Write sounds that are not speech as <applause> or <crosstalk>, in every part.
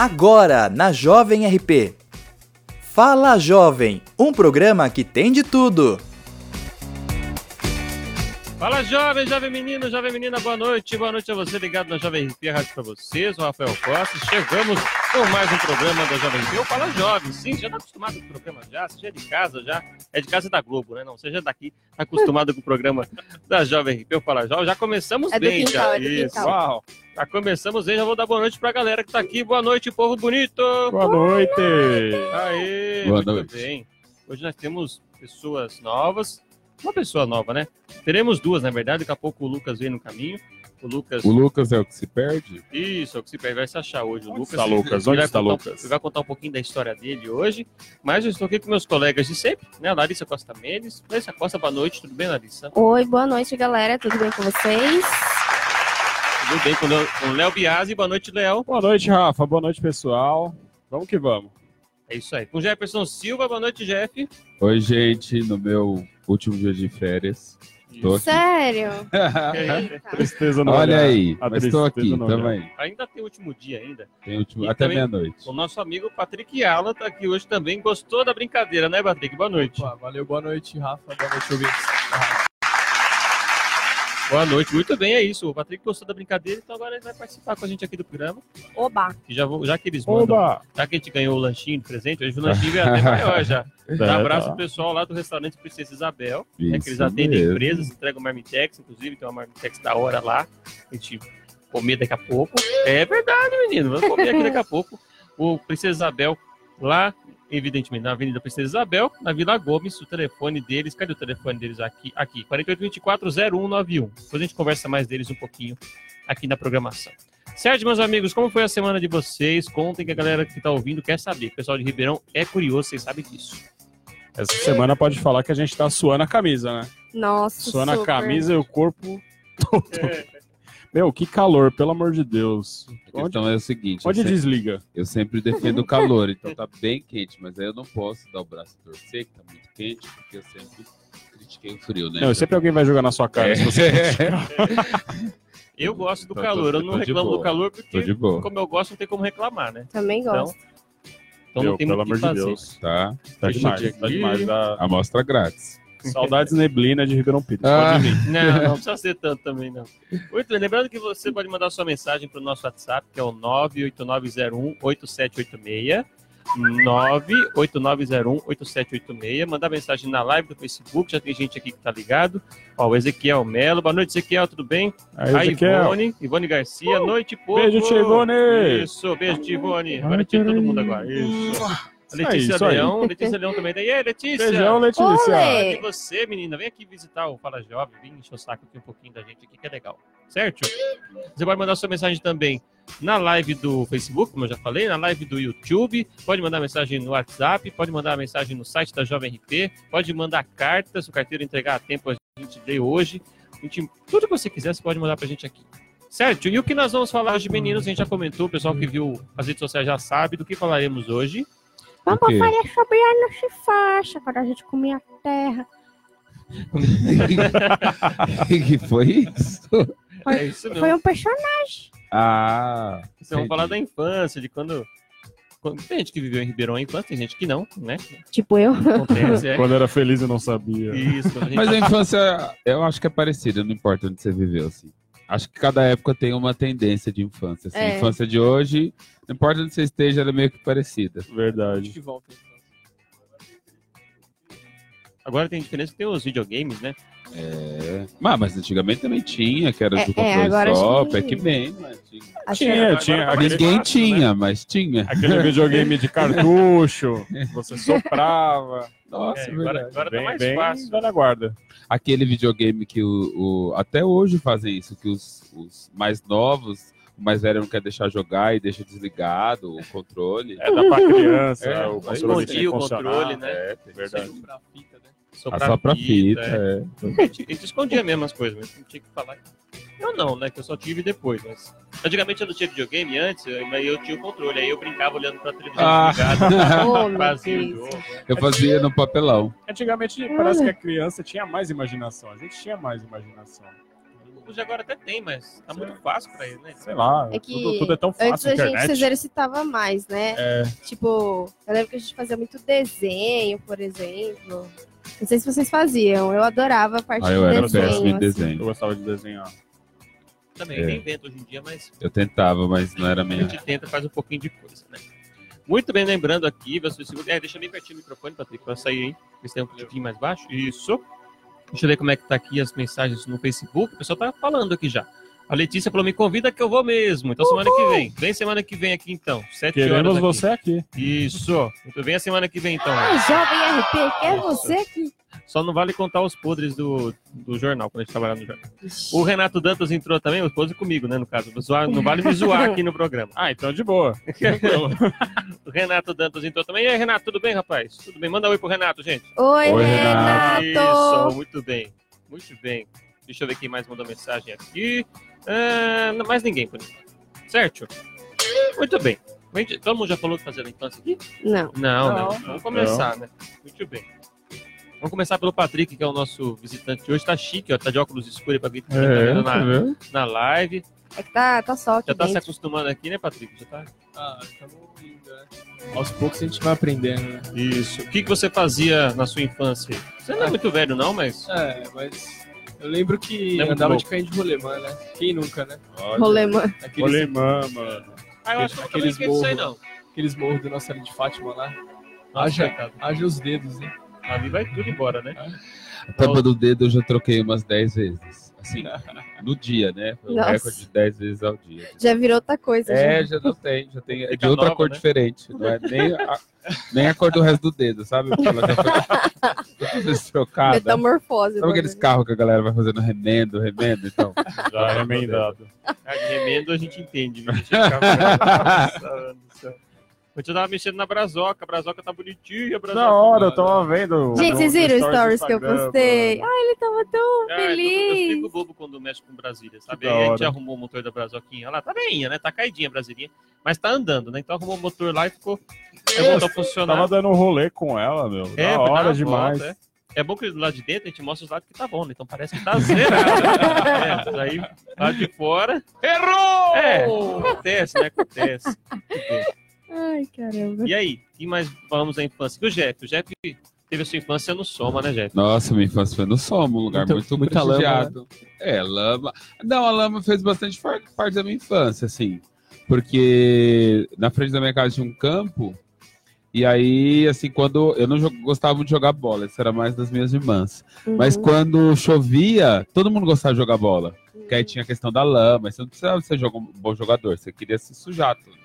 Agora na Jovem RP. Fala Jovem, um programa que tem de tudo. Fala jovem, jovem menino, jovem menina, boa noite, boa noite a você ligado na Jovem RP Rádio pra vocês, o Rafael Costa. Chegamos com mais um programa da Jovem RP. Eu falo jovem, sim, já tá acostumado com o programa já, seja é de casa já, é de casa da Globo, né? Não, seja daqui, tá acostumado com o programa da Jovem RP, eu falo jovem. Já começamos É bem, quintal, já. é Isso, uau. Já começamos bem, já vou dar boa noite pra galera que tá aqui. Boa noite, povo bonito. Boa noite! Aê, Boa muito noite. bem. Hoje nós temos pessoas novas. Uma pessoa nova, né? Teremos duas, na verdade. Daqui a pouco o Lucas vem no caminho. O Lucas. O Lucas é o que se perde? Isso, é o que se perde, vai se achar hoje. O Onde Lucas. está Lucas? Onde vai está contar- Lucas? Ele vai contar um pouquinho da história dele hoje. Mas eu estou aqui com meus colegas de sempre, né? Larissa Costa Mendes. Larissa Costa, boa noite. Tudo bem, Larissa? Oi, boa noite, galera. Tudo bem com vocês? Tudo bem com o Léo- com o Léo Biasi. Boa noite, Léo. Boa noite, Rafa. Boa noite, pessoal. Vamos que vamos. É isso aí. Com o Jefferson Silva. Boa noite, Jeff. Oi, gente, no meu último dia de férias. Tô aqui. Sério? <laughs> Tristeza no Olha aí, A mas estou aqui também. Ainda tem o último dia ainda. Tem último, E até meia-noite. O nosso amigo Patrick Ala tá aqui hoje também. Gostou da brincadeira, né, Patrick? Boa noite. Opa, valeu, boa noite, Rafa. Boa noite, ouvintes. Boa noite, muito bem, é isso. O Patrick gostou da brincadeira, então agora ele vai participar com a gente aqui do programa. Oba. Que já, vou- já que eles mandam, Oba! já que a gente ganhou o lanchinho de presente, hoje o lanchinho é até maior já. <laughs> Dá É, abraço tá. pro pessoal lá do restaurante Princesa Isabel, né, que eles atendem mesmo. empresas, entregam marmitex, inclusive tem uma marmitex da hora lá, a gente comer daqui a pouco. É verdade, menino, vamos comer aqui daqui a pouco. O Princesa Isabel lá, evidentemente, na Avenida Princesa Isabel, na Vila Gomes, o telefone deles, cadê o telefone deles aqui? Aqui, 4824-0191. Depois a gente conversa mais deles um pouquinho aqui na programação. Certo, meus amigos, como foi a semana de vocês? Contem que a galera que tá ouvindo quer saber. O pessoal de Ribeirão é curioso, vocês sabem disso. Essa semana pode falar que a gente tá suando a camisa, né? Nossa, Suando a super. camisa e o corpo todo. Meu, que calor, pelo amor de Deus. A Onde, questão é o seguinte: eu, onde se- desliga? eu sempre defendo o calor, então tá bem quente, mas aí eu não posso dar o braço e torcer, que tá muito quente, porque eu sempre critiquei o frio, né? Não, sempre alguém vai jogar na sua cara. É. se você- <laughs> Eu gosto do Tô- tô- calor, eu não tô reclamo do calor Tô porque, de boa, como eu gosto, não tem como reclamar, né? Também Então, gosto. então Meu, não tem pelo muito amor que de. Deus. tá? Tá Deixa demais, eu tá demais. Amostra grátis. Saudades neblina de Ribeirão Pires. Ah. Pode vir. Não, não precisa ser tanto também, não. Muito bem, lembrando que você pode mandar sua mensagem para o nosso WhatsApp, que é o 989018786. 989018786. Mandar mensagem na live do Facebook, já tem gente aqui que tá ligado. Ó, o Ezequiel Melo. Boa noite, Ezequiel, tudo bem? Aí, A Ezequiel. Ivone, Ivone Garcia, noite, povo. Beijo, tia Ivone. Isso, beijo, tia Ivone. Agora tinha todo mundo agora. Isso. Letícia aí. Leão, Letícia Leão também. E aí, Letícia? Beijão, Letícia. Olê. E você, menina, vem aqui visitar o Fala Jovem, vem encher o saco aqui um pouquinho da gente aqui, que é legal. Certo? Você pode mandar sua mensagem também na live do Facebook, como eu já falei, na live do YouTube, pode mandar mensagem no WhatsApp, pode mandar mensagem no site da Jovem RP, pode mandar cartas, o carteiro entregar a tempo, a gente lê hoje. A gente- tudo que você quiser, você pode mandar pra gente aqui. Certo? E o que nós vamos falar hoje, meninos, a gente já comentou, o pessoal que viu as redes sociais já sabe do que falaremos hoje. Vamos falar sobre a nossa faixa, quando a gente comia a terra. <laughs> que foi isso? É isso mesmo. Foi um personagem. Ah, Vocês vão falar da infância, de quando. Tem gente que viveu em Ribeirão a infância, tem gente que não, né? Tipo eu. Acontece, é. Quando era feliz eu não sabia. Isso, a gente Mas a infância, eu acho que é parecida, não importa onde você viveu, assim. Acho que cada época tem uma tendência de infância. Assim. É. A infância de hoje, não importa onde você esteja, ela é meio que parecida. Verdade. De volta. Agora tem diferença que tem os videogames, né? É. Mas, mas antigamente também tinha, que era É, do é, controle agora só, Pac-Man. tinha. Tinha, tinha. Tá Ninguém fácil, né? tinha, mas tinha. aquele <laughs> videogame de cartucho, você soprava. Nossa, É, é agora verdade. agora tá bem, mais bem fácil. velha guarda. Aquele videogame que o, o- Até hoje fazem isso, que os, os mais novos, o mais velho não quer deixar jogar e deixa desligado o controle. É, dá pra criança, É, o controle que o controle, né? É, verdade. Pra fita, né? Só Ah, só pra fita, é. é. Escondia mesmo as coisas, mas não tinha que falar. Eu não, né? Que eu só tive depois. Mas... Antigamente eu não tinha videogame antes, mas eu tinha o controle. Aí eu brincava olhando pra televisão Ah. desligada. <laughs> Oh, fazia o jogo. Eu fazia no papelão. Antigamente parece que a criança tinha mais imaginação. A gente tinha mais imaginação. De agora até tem, mas tá muito fácil pra ele, né? Sei lá, É que tudo, tudo é tão Antes fácil, a gente se internet. exercitava mais, né? É, Tipo, eu lembro que a gente fazia muito desenho, por exemplo. Não sei se vocês faziam. Eu adorava a parte Aí eu de era desenho. péssimo assim. eu desenho. gostava de desenhar. Também, É. nem invento hoje em dia, mas Eu tentava, mas não era a minha. gente tenta, faz um pouquinho de coisa, né? Muito bem, lembrando aqui, você é, deixa bem pertinho o microfone, Patrick, pra sair aí. Ver se tem um pouquinho mais baixo. Isso. Deixa eu ver como é que tá aqui as mensagens no Facebook. O pessoal tá falando aqui já. A Letícia falou: me convida que eu vou mesmo. Então, semana que vem. Vem semana que vem aqui, então. Sete Queremos horas. aqui. você aqui. Isso. Muito bem, a semana que vem, então. Ah, Jovem RP, quer você aqui. Só não vale contar os podres do, do jornal, quando a gente trabalhar no jornal. O Renato Dantas entrou também, os podres comigo, né, no caso. Zoar- Não vale me zoar aqui no programa. <laughs> Ah, então de boa. <laughs> O Renato Dantas entrou também. E aí, Renato, tudo bem, rapaz? Tudo bem? Manda um oi pro Renato, gente. Oi, Oi, Renato. Isso, muito bem. Muito bem. Deixa eu ver quem mais mandou mensagem aqui. Ah, não, mais ninguém, por enquanto. Certo? Muito bem. Todo mundo já falou de fazer a infância aqui? Não. Não, Não. né? Vamos começar, né? Muito bem. Vamos começar pelo Patrick, que é o nosso visitante hoje. Tá chique, ó. Tá de óculos escuros pra quem tá vendo tá na, vendo? na live. É que tá, tá só aqui Já tá se dentro. acostumando aqui, né, Patrick? Já tá... Ah, estamos indo, né? Aos poucos a gente vai aprendendo, né? Isso. O que, que você fazia na sua infância? Você não é muito velho, não, mas. É, mas eu lembro que é muito andava louco. de carrinho de rolemã, né? Quem nunca, né? Rolemã. Aqueles, Rolemã, mano. Ah, eu acho que eu também Aqueles isso aí, morros. não. aqueles morros do Nossa Senhora de Fátima lá. Nossa, Haja, coitado. haja os dedos, né? Ali vai tudo embora, né? A tampa do dedo eu já troquei umas 10 vezes. Assim, <laughs> no dia, né? Foi um Nossa. recorde de 10 vezes ao dia. Já virou outra coisa. É, já. já não tem, já tem. É de outra nova, cor né? diferente. Não é nem a, nem a cor do resto do dedo, sabe? <laughs> Trocada. Metamorfose. Sabe aqueles bagulho. carros que a galera vai fazendo remendo, remendo? Então, Já remendado. Ah, remendo a gente entende, né? <laughs> A gente ficava- Nossa, do céu. Eu tava mexendo na brazoca, a brazoca tá bonitinha, a brazoca. Da hora, eu tava vendo. Gente, vocês viram os stories que eu postei? Ai, ele tava tão Ah, eu, fico, eu feliz. fico bobo quando mexe com Brasília, sabe? Aí a gente arrumou o motor da brazoquinha lá, tá bem, né? Tá caidinha a Brasilinha, mas tá andando, né? Então arrumou o motor lá e ficou. Aí voltou a funcionar. Tava dando um rolê com ela, meu. É, da hora demais. volta, é. É bom que do lado de dentro a gente mostra os lados que tá bom, né? Então parece que tá zerado. né? <laughs> é, aí, lado de fora. Errou! É, acontece, né? Acontece. Bem. Ai, caramba. E aí, que mais falamos da infância? E o Jeff? O Jeff teve a sua infância no Soma, né, Jeff? nossa, minha infância foi no Somo, um lugar Muita- muito muita lama. É, lama. Não, a lama fez bastante par- parte da minha infância, assim. Porque na frente da minha casa tinha um campo. E aí, assim, quando. Eu não gostava muito de jogar bola, isso era mais das minhas irmãs. Mas Uhum. quando chovia, todo mundo gostava de jogar bola. Porque aí tinha a questão da lama, você não precisava ser um bom jogador, você queria se sujar tudo.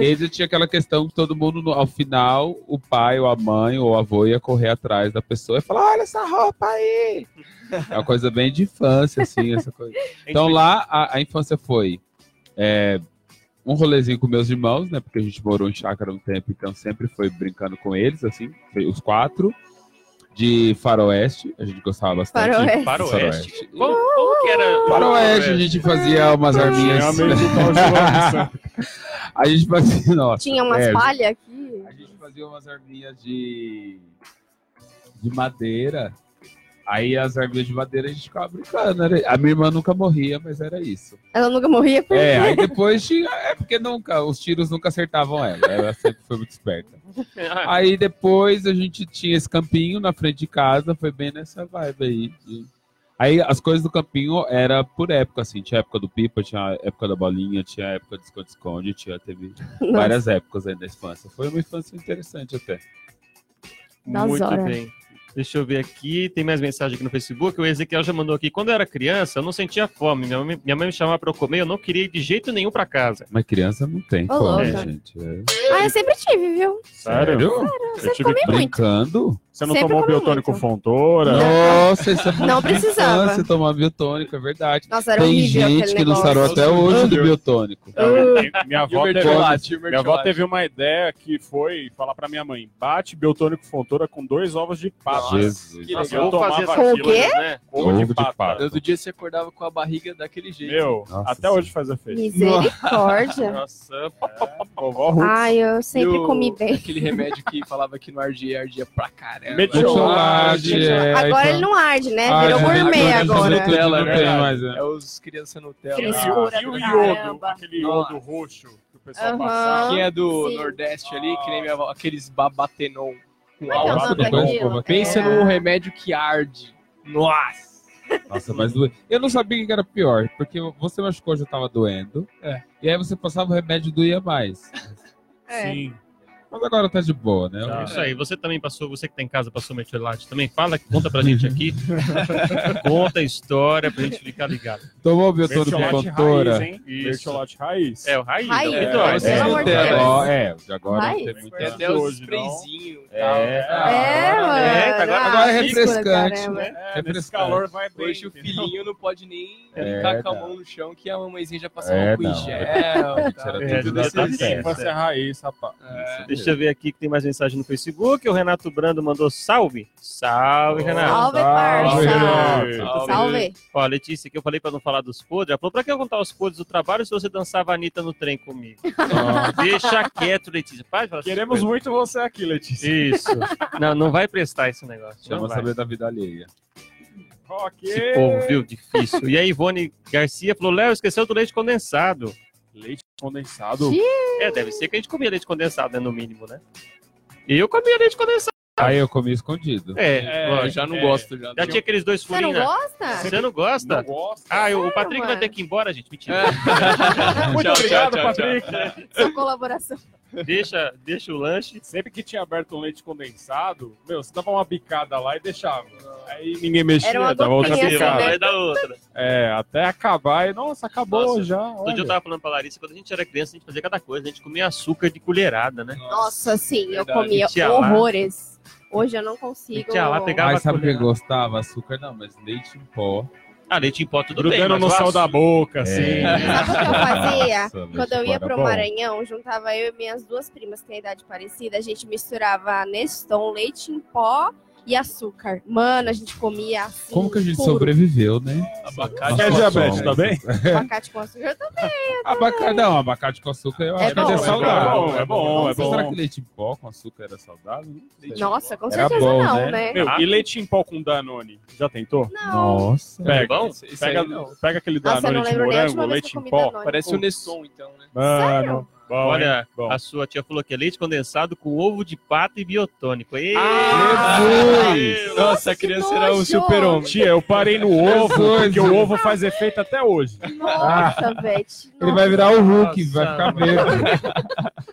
E já tinha aquela questão que todo mundo, no- ao final, o pai, ou a mãe, ou o avô ia correr atrás da pessoa e falar: olha essa roupa aí! É uma coisa bem de infância, assim, essa coisa. <laughs> Então lá a, a infância foi é, um rolezinho com meus irmãos, né? Porque a gente morou em chácara um tempo, então sempre foi brincando com eles, assim, foi os quatro. De faroeste, a gente gostava bastante. Faroeste. Faroeste. Como, como que era? Faroeste, a gente fazia umas arminhas. Lança. <laughs> a gente fazia, nossa, Tinha umas é, falhas aqui. A gente fazia umas arminhas de, de madeira. Aí as arminhas de madeira a gente ficava brincando. era- A minha irmã nunca morria, mas era isso. Ela nunca morria por É, aí depois tinha. É porque nunca, os tiros nunca acertavam ela. Ela sempre foi muito esperta. <laughs> Aí depois a gente tinha esse campinho na frente de casa, foi bem nessa vibe aí. de- Aí as coisas do campinho era por época, assim. Tinha a época do pipa, tinha a época da bolinha, tinha a época do esconde-esconde, tinha, teve <laughs> Nossa. várias épocas aí na infância. Foi uma infância interessante até. Das Muito horas. bem. Deixa eu ver aqui, tem mais mensagem aqui no Facebook. O Ezequiel já mandou aqui. Quando eu era criança, eu não sentia fome. Minha mãe, minha mãe me chamava pra eu comer, eu não queria ir de jeito nenhum pra casa. Mas criança não tem Ô, fome, louca. gente. É. Ah, eu sempre tive, viu? Sério? Eu tive muito. Brincando? Você não Sempre tomou biotônico muito. Fontoura? Nossa, isso é muito Não precisava. infância, tomar biotônico, é verdade. Nossa, era Tem gente que não sarou até hoje do biotônico. Minha, minha avó teve, minha avó teve uma ideia que foi falar pra minha mãe: bate biotônico Fontoura com dois ovos de pata. Jesus. Que Nossa, legal. eu tomava Com o quê? né? Ovo Ovo de pata. Todo dia você acordava com a barriga daquele jeito. Meu, Nossa até Senhora. hoje faz efeito. Misericórdia. <laughs> Nossa, Vovó Ruth. Ai, eu sempre E o- comi bem. Aquele remédio que falava que não ardia, ardia pra caramba. Caramba. Metiolate, é, Agora ele não arde, né? Ah, Virou gente, gourmet agora agora. Nutella, é verdade. mais, né? É os criança Nutella. Frescura. E o do iodo, aquele iodo roxo que o pessoal Aham. passava. Quem é do Sim. Nordeste ali, que nem minha avó, aqueles babatenon com é que é álcool. pô, Pensa É. num remédio que arde. Nossa! Nossa, mas. Eu não sabia que era pior, porque você machucou, já tava doendo. É. E aí você passava o remédio e doía mais. É. Sim. Mas agora tá de boa, né? Tá. Isso aí, você também passou, você que tá em casa passou metiolate também, fala, conta pra gente aqui. <laughs> conta a história pra gente ficar ligado. Tomou o biotônico Mertiolate contora. Mertiolate raiz. É, o raiz. Raiz, é, é, é, é, ó, É, de agora tem até os sprayzinhos e É. tal. É, mano. É, agora- agora é refrescante, caramba. né? É, nesse calor vai bem. Hoje o filhinho não pode nem É, ficar com a mão no chão, que a mamãezinha já passou É, álcool em não. gel. Era tudo É, desse. Infância raiz, rapaz. É. Deixa eu ver aqui que tem mais mensagem no Facebook. O Renato Brando mandou salve. Salve, Renato. Salve, Salve, parça. Renato. Salve. Ó, Letícia, que eu falei pra não falar dos podres. Ela falou, pra que eu contar os podres do trabalho se você dançava a Anitta no trem comigo? Deixa quieto, Letícia. Essas Queremos muito você aqui, Letícia. Isso. Não, não vai prestar esse negócio. Não Chama vai. saber da vida alheia. Ok. Esse povo, viu? Difícil. E a Ivone Garcia falou, Léo, esqueceu do leite condensado. Leite condensado. É, deve ser que a gente comia leite condensado, né? No mínimo, né? Eu comia leite condensado. Aí eu comi escondido. É, É, Ó, já não é. gosto. Já, já tinha aqueles dois Você não né? gosta? Você não gosta? Não gosta. Ah, eu- o Sério, Patrick vai mano? ter que ir embora, gente. Mentira. <laughs> Muito Tchau, obrigado, tchau, tchau, Patrick. Sua colaboração. Deixa, deixa o lanche. Sempre que tinha aberto um leite condensado, meu, você dava uma bicada lá e deixava. Aí ninguém mexia, Era uma dava outra assim, bicada. né? vai dar outra. É, até acabar e, nossa, acabou Nossa, já. Outro dia eu olha. tava falando pra Larissa, quando a gente era criança, a gente fazia cada coisa. A gente comia açúcar de colherada, né? Nossa, sim, eu Verdade. comia lá. horrores. Hoje eu não consigo. Tia lá pegava- Mas sabe o que colher. gostava? Açúcar não, mas leite em pó. Ah, leite em pó tudo bem, Grudando no sal da boca, assim. É. Sabe o que eu fazia? Nossa, Quando eu ia pro bom. Maranhão, juntava eu e minhas duas primas que têm idade parecida, a gente misturava Neston, leite em pó e açúcar. Mano, a gente comia assim. Como que a gente puro. sobreviveu, né? Abacate. Quer Nossa, diabetes, tá bem? Abacate com açúcar também. Abacate, não, abacate com açúcar eu É acho que bom, é é saudável. bom, é bom, é Mas Será bom. que leite em pó com açúcar era saudável? Sei. Nossa, com certeza bom, não, né? né? Meu, e leite em pó com Danone? Já tentou? Não. Nossa. Pega. bom? Pega, pega aquele Nossa, eu Danone de lembro nem a última morango, leite que eu em pó. Danone. Parece o Putz. Neston, então, né? Mano, bom, Olha, a sua tia falou que é leite condensado com ovo de pato e biotônico. Ei, Ah, Jesus! Nossa, a que criança era um super-homem. Tia, eu parei no ovo, porque o ovo faz efeito até hoje. Nossa, velho. Ele vai virar o Hulk, Nossa, vai ficar verde.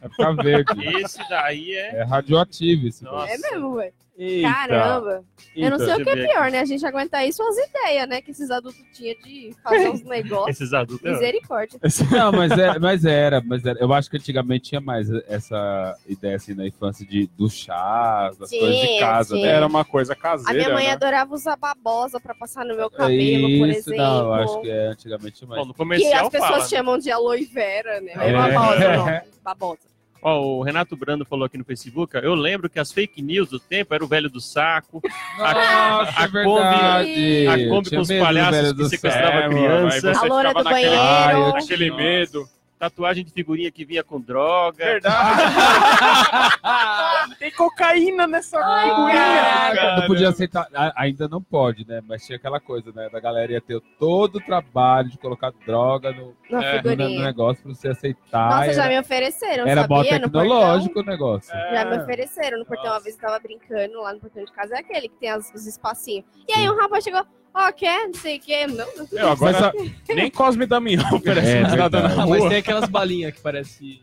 Vai ficar verde. Esse daí é. É radioativo esse. Nossa. É mesmo, velho. Eita, Caramba. Eu não sei o que é pior, aqui. né? A gente aguentar isso as ideias, né? Que esses adultos tinham de fazer uns <laughs> negócios. Esses adultos. é Misericórdia. Não, mas, é, mas era, mas era. Eu acho que antigamente tinha mais essa ideia assim na infância de do chá, das Sim, coisas de casa, sim. né? Era uma coisa A caseira, minha mãe né? adorava usar babosa pra passar no meu cabelo, por Isso, exemplo. não, eu acho que é antigamente mais. Bom, no Que comercial as pessoas fala. chamam de aloe vera, né? É, É. babosa, não. <laughs> Babosa. Ó, o Renato Brando falou aqui no Facebook. ó, Eu lembro que as fake news do tempo era o velho do saco, Nossa, a é verdade. a Kombi Tinha com os palhaços que sequestrava. É, criança. A loura do naquela- banheiro. Aquele Nossa. medo. Tatuagem de figurinha que vinha com droga. Verdade. <laughs> Tem cocaína nessa Ah, não podia aceitar, a- ainda não pode, né? Mas tinha aquela coisa, né? Da galera ia ter todo o trabalho de colocar droga no, É, no, no figurinha. negócio pra você aceitar. Nossa, já era me ofereceram, era sabia? Tecnológico o negócio. Já me ofereceram no portão, uma Nossa. vez eu tava brincando lá no portão de casa, é aquele que tem as- os espacinhos. E aí um rapaz chegou, ó, quer, não sei o quê. Não, não sei. Meu, agora nem Cosme Damião <laughs> oferece É, nada na. Ah, mas rua. tem aquelas balinhas que parece,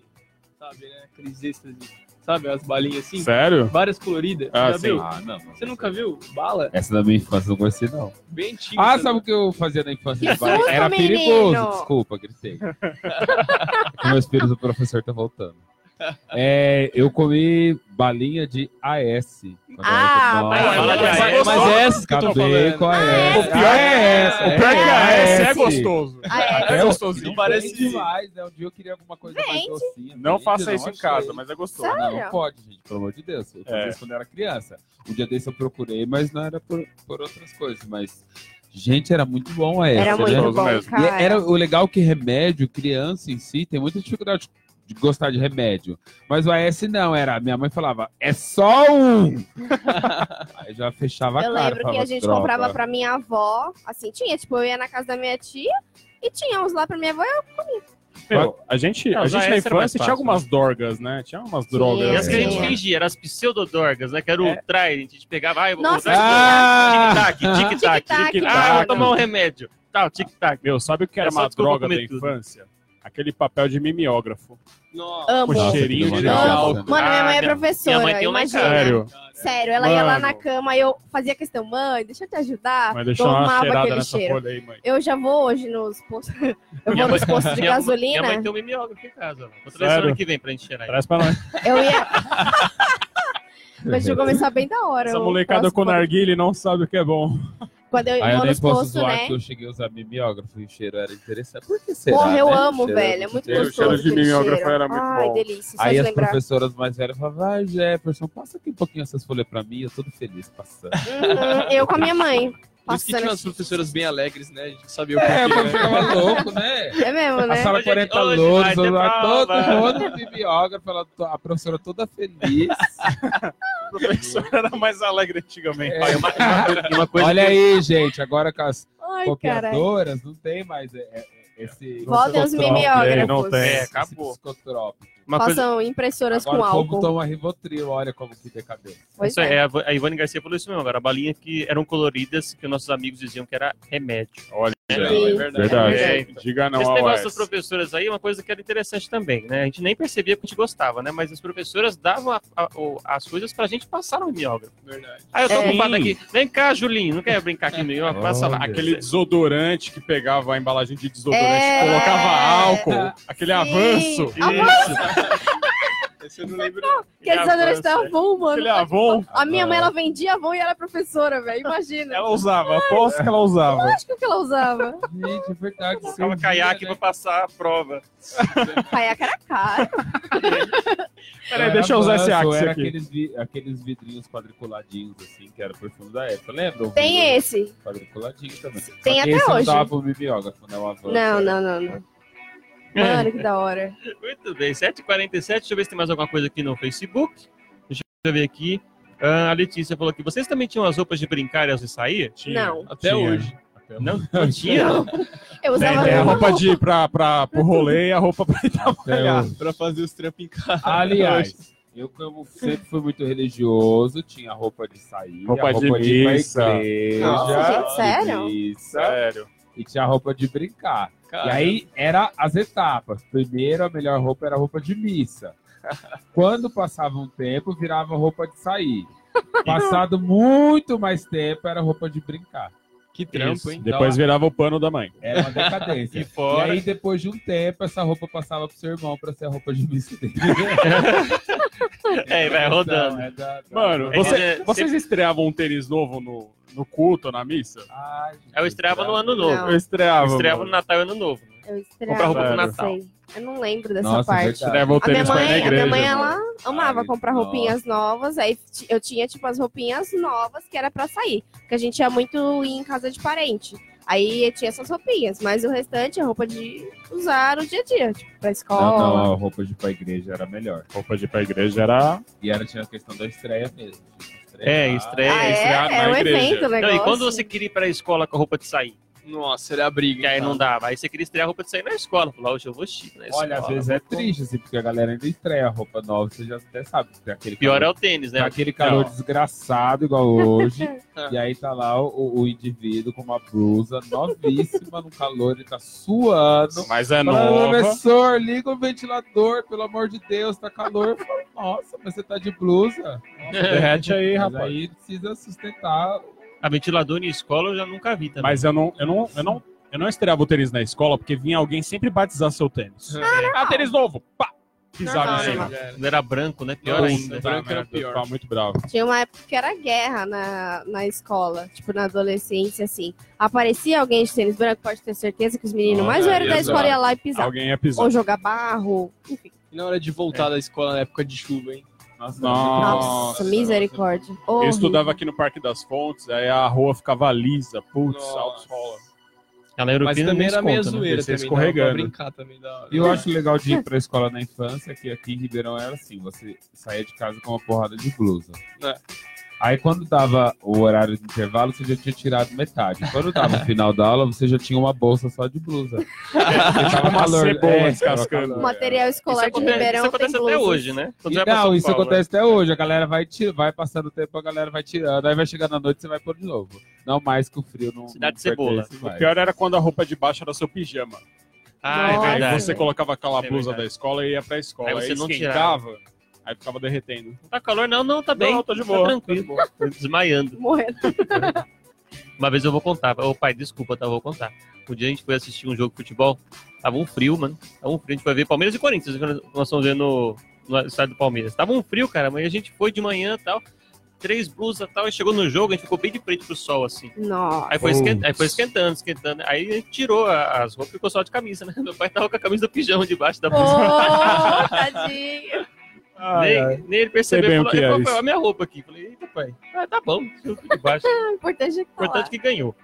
sabe, né? Aqueles êxtase. Sabe, as balinhas assim? Sério? Várias coloridas. Ah, já sim. viu? Ah, não. Você nunca viu? Bala? Essa da minha infância eu não conheci, não. Bem antiga. Ah, sabe? sabe o que eu fazia na infância? Que de susto, Era menino! perigoso. Desculpa, gritei. É que meu espírito do professor tá voltando. É, eu comi balinha de AS. Ah, AS. Mas, mas é essa que eu tô Acabei falando. com a AS. O pior é essa. O pior é que a S é AS. gostoso. Ah, é. É gostosinho. Não Parece- demais, né? Um dia eu queria alguma coisa mais docinha. Não faça isso em casa, mas é gostoso. Não, não pode, gente, pelo amor de Deus. Eu fiz É. isso quando eu era criança. Um dia desse eu procurei, mas não era por, por outras coisas. Mas, gente, era muito bom a essa, Era muito né? gostoso bom. E era o legal que remédio, criança em si, tem muita dificuldade de gostar de remédio. Mas o AS não, era. Minha mãe falava, é só um! <laughs> Aí já fechava a Eu cara. lembro que a gente "Droga." comprava pra minha avó, assim, tinha, tipo, eu ia na casa da minha tia e tinha uns lá pra minha avó e eu Meu, a gente, Não, a gente na infância tinha algumas dorgas, né? Tinha umas drogas. E as que a gente É. fingia, eram as pseudodorgas, né? Que era o É. Trident. A gente pegava, ah, eu vou Nossa, Ah! tic-tac, tic-tac. Tic-tac, tic-tac. Ah, vou tomar um remédio. Tal, tic-tac. Meu, sabe o que era uma droga da tudo. infância? Aquele papel de mimeógrafo. Nossa. amo. Com cheirinho de álcool. Mano, minha mãe é professora, minha mãe tem um imagina. Sério. Sério, ela ia lá Mano. na cama e eu fazia questão, mãe, deixa eu te ajudar. Mas deixou uma Tomava cheirada aquele nessa cheiro. folha aí, mãe. Eu já vou hoje nos postos. <laughs> Eu Minha vou nos postos de minha- gasolina. Minha mãe tem um mimeógrafo em casa. Vou trazer semana que vem pra gente cheirar. aí. Traz pra nós. Eu ia. <laughs> Deixa eu começar bem da hora. Essa molecada com narguile não sabe o que é bom. Quando eu Aí eu nem posso postos, zoar né? que eu cheguei a usar mimeógrafo e o cheiro era interessante. Por que será, Porra, eu né? amo, O cheiro velho. É muito gostoso. cheiro de mimeógrafo cheiro. era muito Ai, bom. delícia. Aí as lembrar. professoras mais velhas falavam, vai, Jefferson, passa aqui um pouquinho essas folhas pra mim, eu tô todo feliz passando. Uhum, eu com a minha mãe. Por isso que tinha umas professoras bem alegres, né? A gente sabia o que É, que, eu né? ficava louco, né? É mesmo, A né? sala Hoje- 40 hoje louros, todo mundo mimeógrafo, ela- a professora toda feliz. <laughs> O professor era mais alegre antigamente. É. E uma, Olha que- aí, gente, agora com as Ai, copiadoras, não tem mais é, é, esse... Voltem os mimeógrafos. não tem. É, esse Uma coisa, Façam impressoras Agora com o povo álcool. toma Rivotril, olha como que decadente. Pois isso é, a Ivone Garcia falou isso mesmo agora. A balinha que eram coloridas, que nossos amigos diziam que era remédio. Olha, É, é verdade. verdade. É. Diga não Esse ao negócio das AS. professoras aí é uma coisa que era interessante também, né? A gente nem percebia que a gente gostava, né? Mas as professoras davam a- a- o- as coisas pra gente passar no mimeógrafo. Verdade. Aí eu tô É. ocupado aqui. Vem cá, Julinho, não quer brincar aqui no? Passa lá. Aquele desodorante que pegava a embalagem de desodorante, É. colocava álcool, aquele Sim. avanço. Isso. <laughs> Esse eu não lembro. Que a desodorante Avança. tava bom, mano. Aquele Avon, A minha mãe, ela vendia Avon e era professora, velho. Imagina. ela usava, aposto que ela usava. Acho que o que ela usava. Gente, é verdade. Servia, caiaque né? pra passar a prova. <laughs> Caiaque era caro. <laughs> Peraí, deixa eu usar esse Axe Era aqui. aqueles, vi- aqueles vidrinhos quadriculadinhos, assim, que era o perfume da época. Lembra? Tem esse. Quadriculadinho também. Tem até esse hoje. não dava pro mimeógrafo, né? O Avanço. Não, não, não, não. Mano, que da hora. <laughs> Muito bem, 7h47. Deixa eu ver se tem mais alguma coisa aqui no Facebook. Deixa eu ver aqui. Ah, a Letícia falou que vocês também tinham as roupas de brincar e as de sair? Tinha. Não. Até Tinha. hoje. Não, <laughs> não tinha. Eu usava. Tem a roupa de ir pra, pra, pro rolê e a roupa pra ir trabalhar. Pra fazer os trampos em casa. Aliás, <laughs> eu como sempre fui muito religioso, tinha roupa de sair, Roupa a de roupa de ir pra missa. igreja, Nossa, gente, de sério? missa, Sério. E tinha roupa de brincar. Cara, E aí era as etapas. Primeiro a melhor roupa era a roupa de missa. Quando passava um tempo, virava roupa de sair. Passado muito mais tempo, era roupa de brincar. que trampo, Isso. hein? Depois virava o pano da mãe. Era uma decadência. E <laughs> E fora. aí, depois de um tempo, essa roupa passava pro seu irmão pra ser a roupa de missa dele. <laughs> É, vai rodando. É da- da- Mano, É, você- é, vocês estreavam um tênis novo no, no culto, na missa? Ai, gente, Eu estreava no ano novo. Não. Eu estreava. Eu estreava no. Natal e ano novo. Eu Comprar roupa estreava, pro não Natal. sei. Eu não lembro dessa Nossa, parte. Estreava o A minha mãe, a igreja. minha mãe, ela amava Ai, comprar nossa. roupinhas novas. Aí eu tinha, tipo, as roupinhas novas que era pra sair. Porque a gente ia muito ir em casa de parente. Aí eu tinha essas roupinhas, mas o restante é roupa de usar no dia a dia, tipo, pra Não, escola. não, a roupa de ir pra igreja era melhor. Roupa de ir pra igreja era. E era, tinha a questão da estreia mesmo. É, estreia. Ah, estrear é? É na um igreja. evento o Não, negócio. e quando você queria ir pra escola com a roupa de sair? Nossa, era a briga. Que aí cara. não dava. Aí você queria estrear a roupa de sair na escola. Falou, hoje eu vou chique na escola. Olha, às vezes é triste, assim, porque a galera ainda estreia a roupa nova, você já até sabe. aquele Pior é calor, o tênis, né? aquele calor Não. desgraçado igual hoje. <laughs> e aí tá lá o, o indivíduo com uma blusa novíssima no calor, ele tá suando. Mas é Fala, nova. professor, liga o ventilador, pelo amor de Deus, tá calor. Eu falo, Nossa, mas você tá de blusa. Derrete <laughs> aí, Mas rapaz. aí precisa sustentar. A ventilador em escola eu já nunca vi também. Mas eu não, eu não, eu não, eu não estreava o tênis na escola porque vinha alguém sempre batizar seu tênis. Ah, tênis novo! Pá! Pisava em cima. era. Quando era branco, né? Pior Nossa, ainda. branco era pior. ficava muito bravo. Tinha uma época que era guerra na, na escola, tipo, na adolescência, assim. Aparecia alguém de tênis branco, pode ter certeza que os meninos Olha, mais velhos da exato. escola iam lá e pisar. Alguém ia pisar. Ou jogar barro, enfim. E na hora de voltar da escola na época de chuva, hein? Nossa, Nossa. Misericórdia. Eu Horrível. estudava aqui no Parque das Fontes, aí a rua ficava lisa. Putz, altos rola. A Mas Europina também era meio né? zoeira Descer também, escorregando. brincar também. Da... E eu acho legal de ir pra escola na infância que aqui em Ribeirão era assim, você saía de casa com uma porrada de blusa. É. Aí quando dava o horário de intervalo, você já tinha tirado metade. Quando dava o final da aula, você já tinha uma bolsa só de blusa. Tipo uma cebola é, descascando. tava O material Isso escolar de Ribeirão isso acontece até hoje, né? Quando E não, isso Paulo, acontece até hoje. A galera vai, tira, vai passando o tempo, a galera vai tirando. Aí vai chegando à noite, você vai pôr de novo. Não mais que o frio não. Cidade não de cebola. pertence O pior era quando a roupa de baixo era seu pijama. Ah, é Nossa. Aí verdade. você colocava aquela É blusa da escola e ia pra escola. Aí Aí, você não esquentava, aí ficava derretendo. Não tá calor? Não, não, tá bem. Não, tô de Tá boa. tranquilo. Tô desmaiando. Morrendo. <laughs> Uma vez eu vou contar. Ô pai, desculpa, tá? Eu vou contar. Um dia a gente foi assistir um jogo de futebol. Tava um frio, mano. Tava um frio. A gente foi ver Palmeiras e Corinthians. Nós estamos vendo no, no estádio do Palmeiras. Tava um frio, cara. Mas a gente foi de manhã e tal. Três blusas e tal. E chegou no jogo, a gente ficou bem de frente pro sol, assim. Nossa. Aí foi, esquent- aí foi esquentando, esquentando. Aí a gente tirou as roupas e ficou só de camisa, né? <laughs> Meu pai tava com a camisa do pijama debaixo da blusa. <laughs> tadinho. Nem, nem ele percebeu. Bem Ele o falou, que é falou, isso. "Pô, a minha roupa aqui. Falei, eita, pai. Ah, tá bom. Eu fui debaixo. <laughs> O importante é que tá. Importante que ganhou.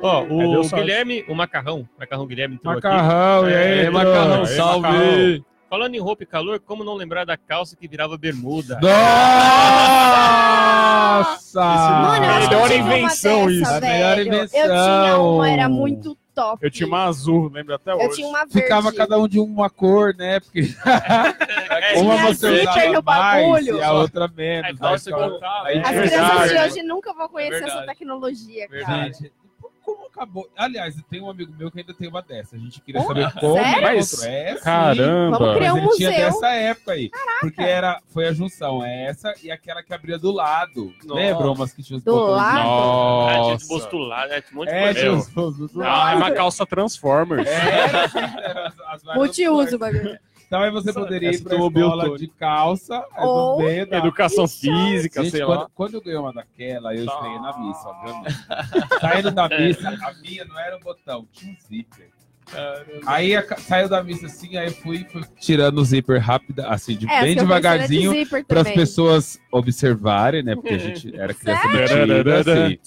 Ó, É, o sorte. Guilherme, o Macarrão, Macarrão Guilherme entrou aqui. Macarrão, e aí, É, macarrão? Aí, Salve! macarrão. Falando em roupa e calor, como não lembrar da calça que virava bermuda? Nossa! Mano, eu eu Melhor invenção dessa, isso. A velho. melhor Eu invenção. tinha uma, era muito top. Eu tinha uma azul, lembra até hoje. Eu tinha uma verde. Ficava cada um de uma cor, né? Porque <laughs> É, uma tinha você usava no mais bagulho. e a outra menos. Aí calça Aí ficava- colocava. aí As crianças de verdade. hoje nunca vão conhecer essa verdade. tecnologia, cara. Como acabou? Aliás, tem um amigo meu que ainda tem uma dessa. A gente queria Oh, saber como sério? encontrou. É. Caramba. Vamos criar Mas um ele tinha museu. dessa época aí. Porque era, foi a junção, é essa e aquela que abria do lado. Nossa. Lembra umas que tinha os Do lado? Ah, tinha Nossa. bostulado, né? Tinha um monte de É, coisa. tinha os Ah, é lado. uma calça Transformers. Era, assim, era as- as Multiuso bagulho. Então aí você Essa- poderia ir essa pra tomou escola de calça, aí Ou- da... Educação física, Gente, sei quando, lá. quando eu ganhei uma daquela, eu estreiei na missa, obviamente. <laughs> Saindo da missa, a minha não era o botão, tinha um zíper. Aí a saiu da missa assim, aí eu fui, fui tirando o zíper rápido, assim, de, É, bem devagarzinho, de para as pessoas observarem, né? Porque a gente era criança metida, assim.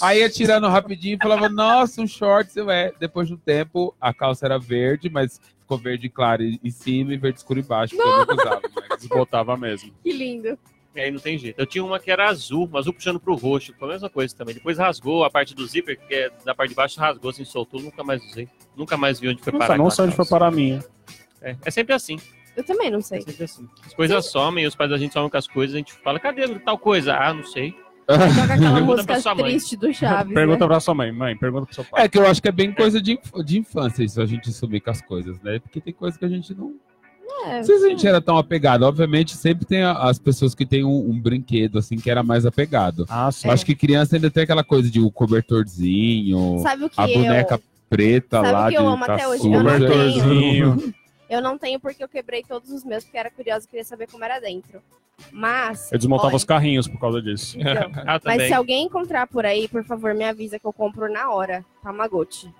Aí ia tirando rapidinho e falava, nossa, um shorts, eu é. Depois de um tempo, a calça era verde, mas ficou verde claro em cima e verde escuro embaixo, porque eu nunca usava. Mas... Desbotava mesmo. Que lindo. E aí não tem jeito. Eu tinha uma que era azul, azul puxando pro roxo, foi a mesma coisa também. Depois rasgou a parte do zíper, que é da parte de baixo rasgou, assim, soltou, nunca mais usei. Nunca mais vi onde foi Nossa, parar. não sei onde foi parar a minha. É, é sempre assim, Eu também não é sei. sempre assim. As coisas somem, os pais da gente somem com as coisas, a gente fala, cadê tal coisa? Ah, não sei. Joga <laughs> aquela música pra sua mãe. triste do Chaves, Pergunta né? pra sua mãe. Mãe, pergunta pro seu pai. É que eu acho que é bem coisa de, inf- de infância isso, a gente sumir com as coisas, né? Porque tem coisa que a gente não. É. Não sei se a gente era tão apegado. Obviamente, sempre tem as pessoas que têm um, um brinquedo, assim, que era mais apegado. Ah, sim. Eu acho que criança ainda tem aquela coisa de o cobertorzinho, Sabe o que a eu... boneca preta Sabe lá o que eu de amo até tá hoje? Eu não suja. Cobertorzinho. Eu não tenho porque eu quebrei todos os meus, porque era curiosa e queria saber como era dentro. Mas. Eu desmontava olha, os carrinhos por causa disso. então, <laughs> Ah, mas também. se alguém encontrar por aí, por favor, me avisa que eu compro na hora. Tamagotchi.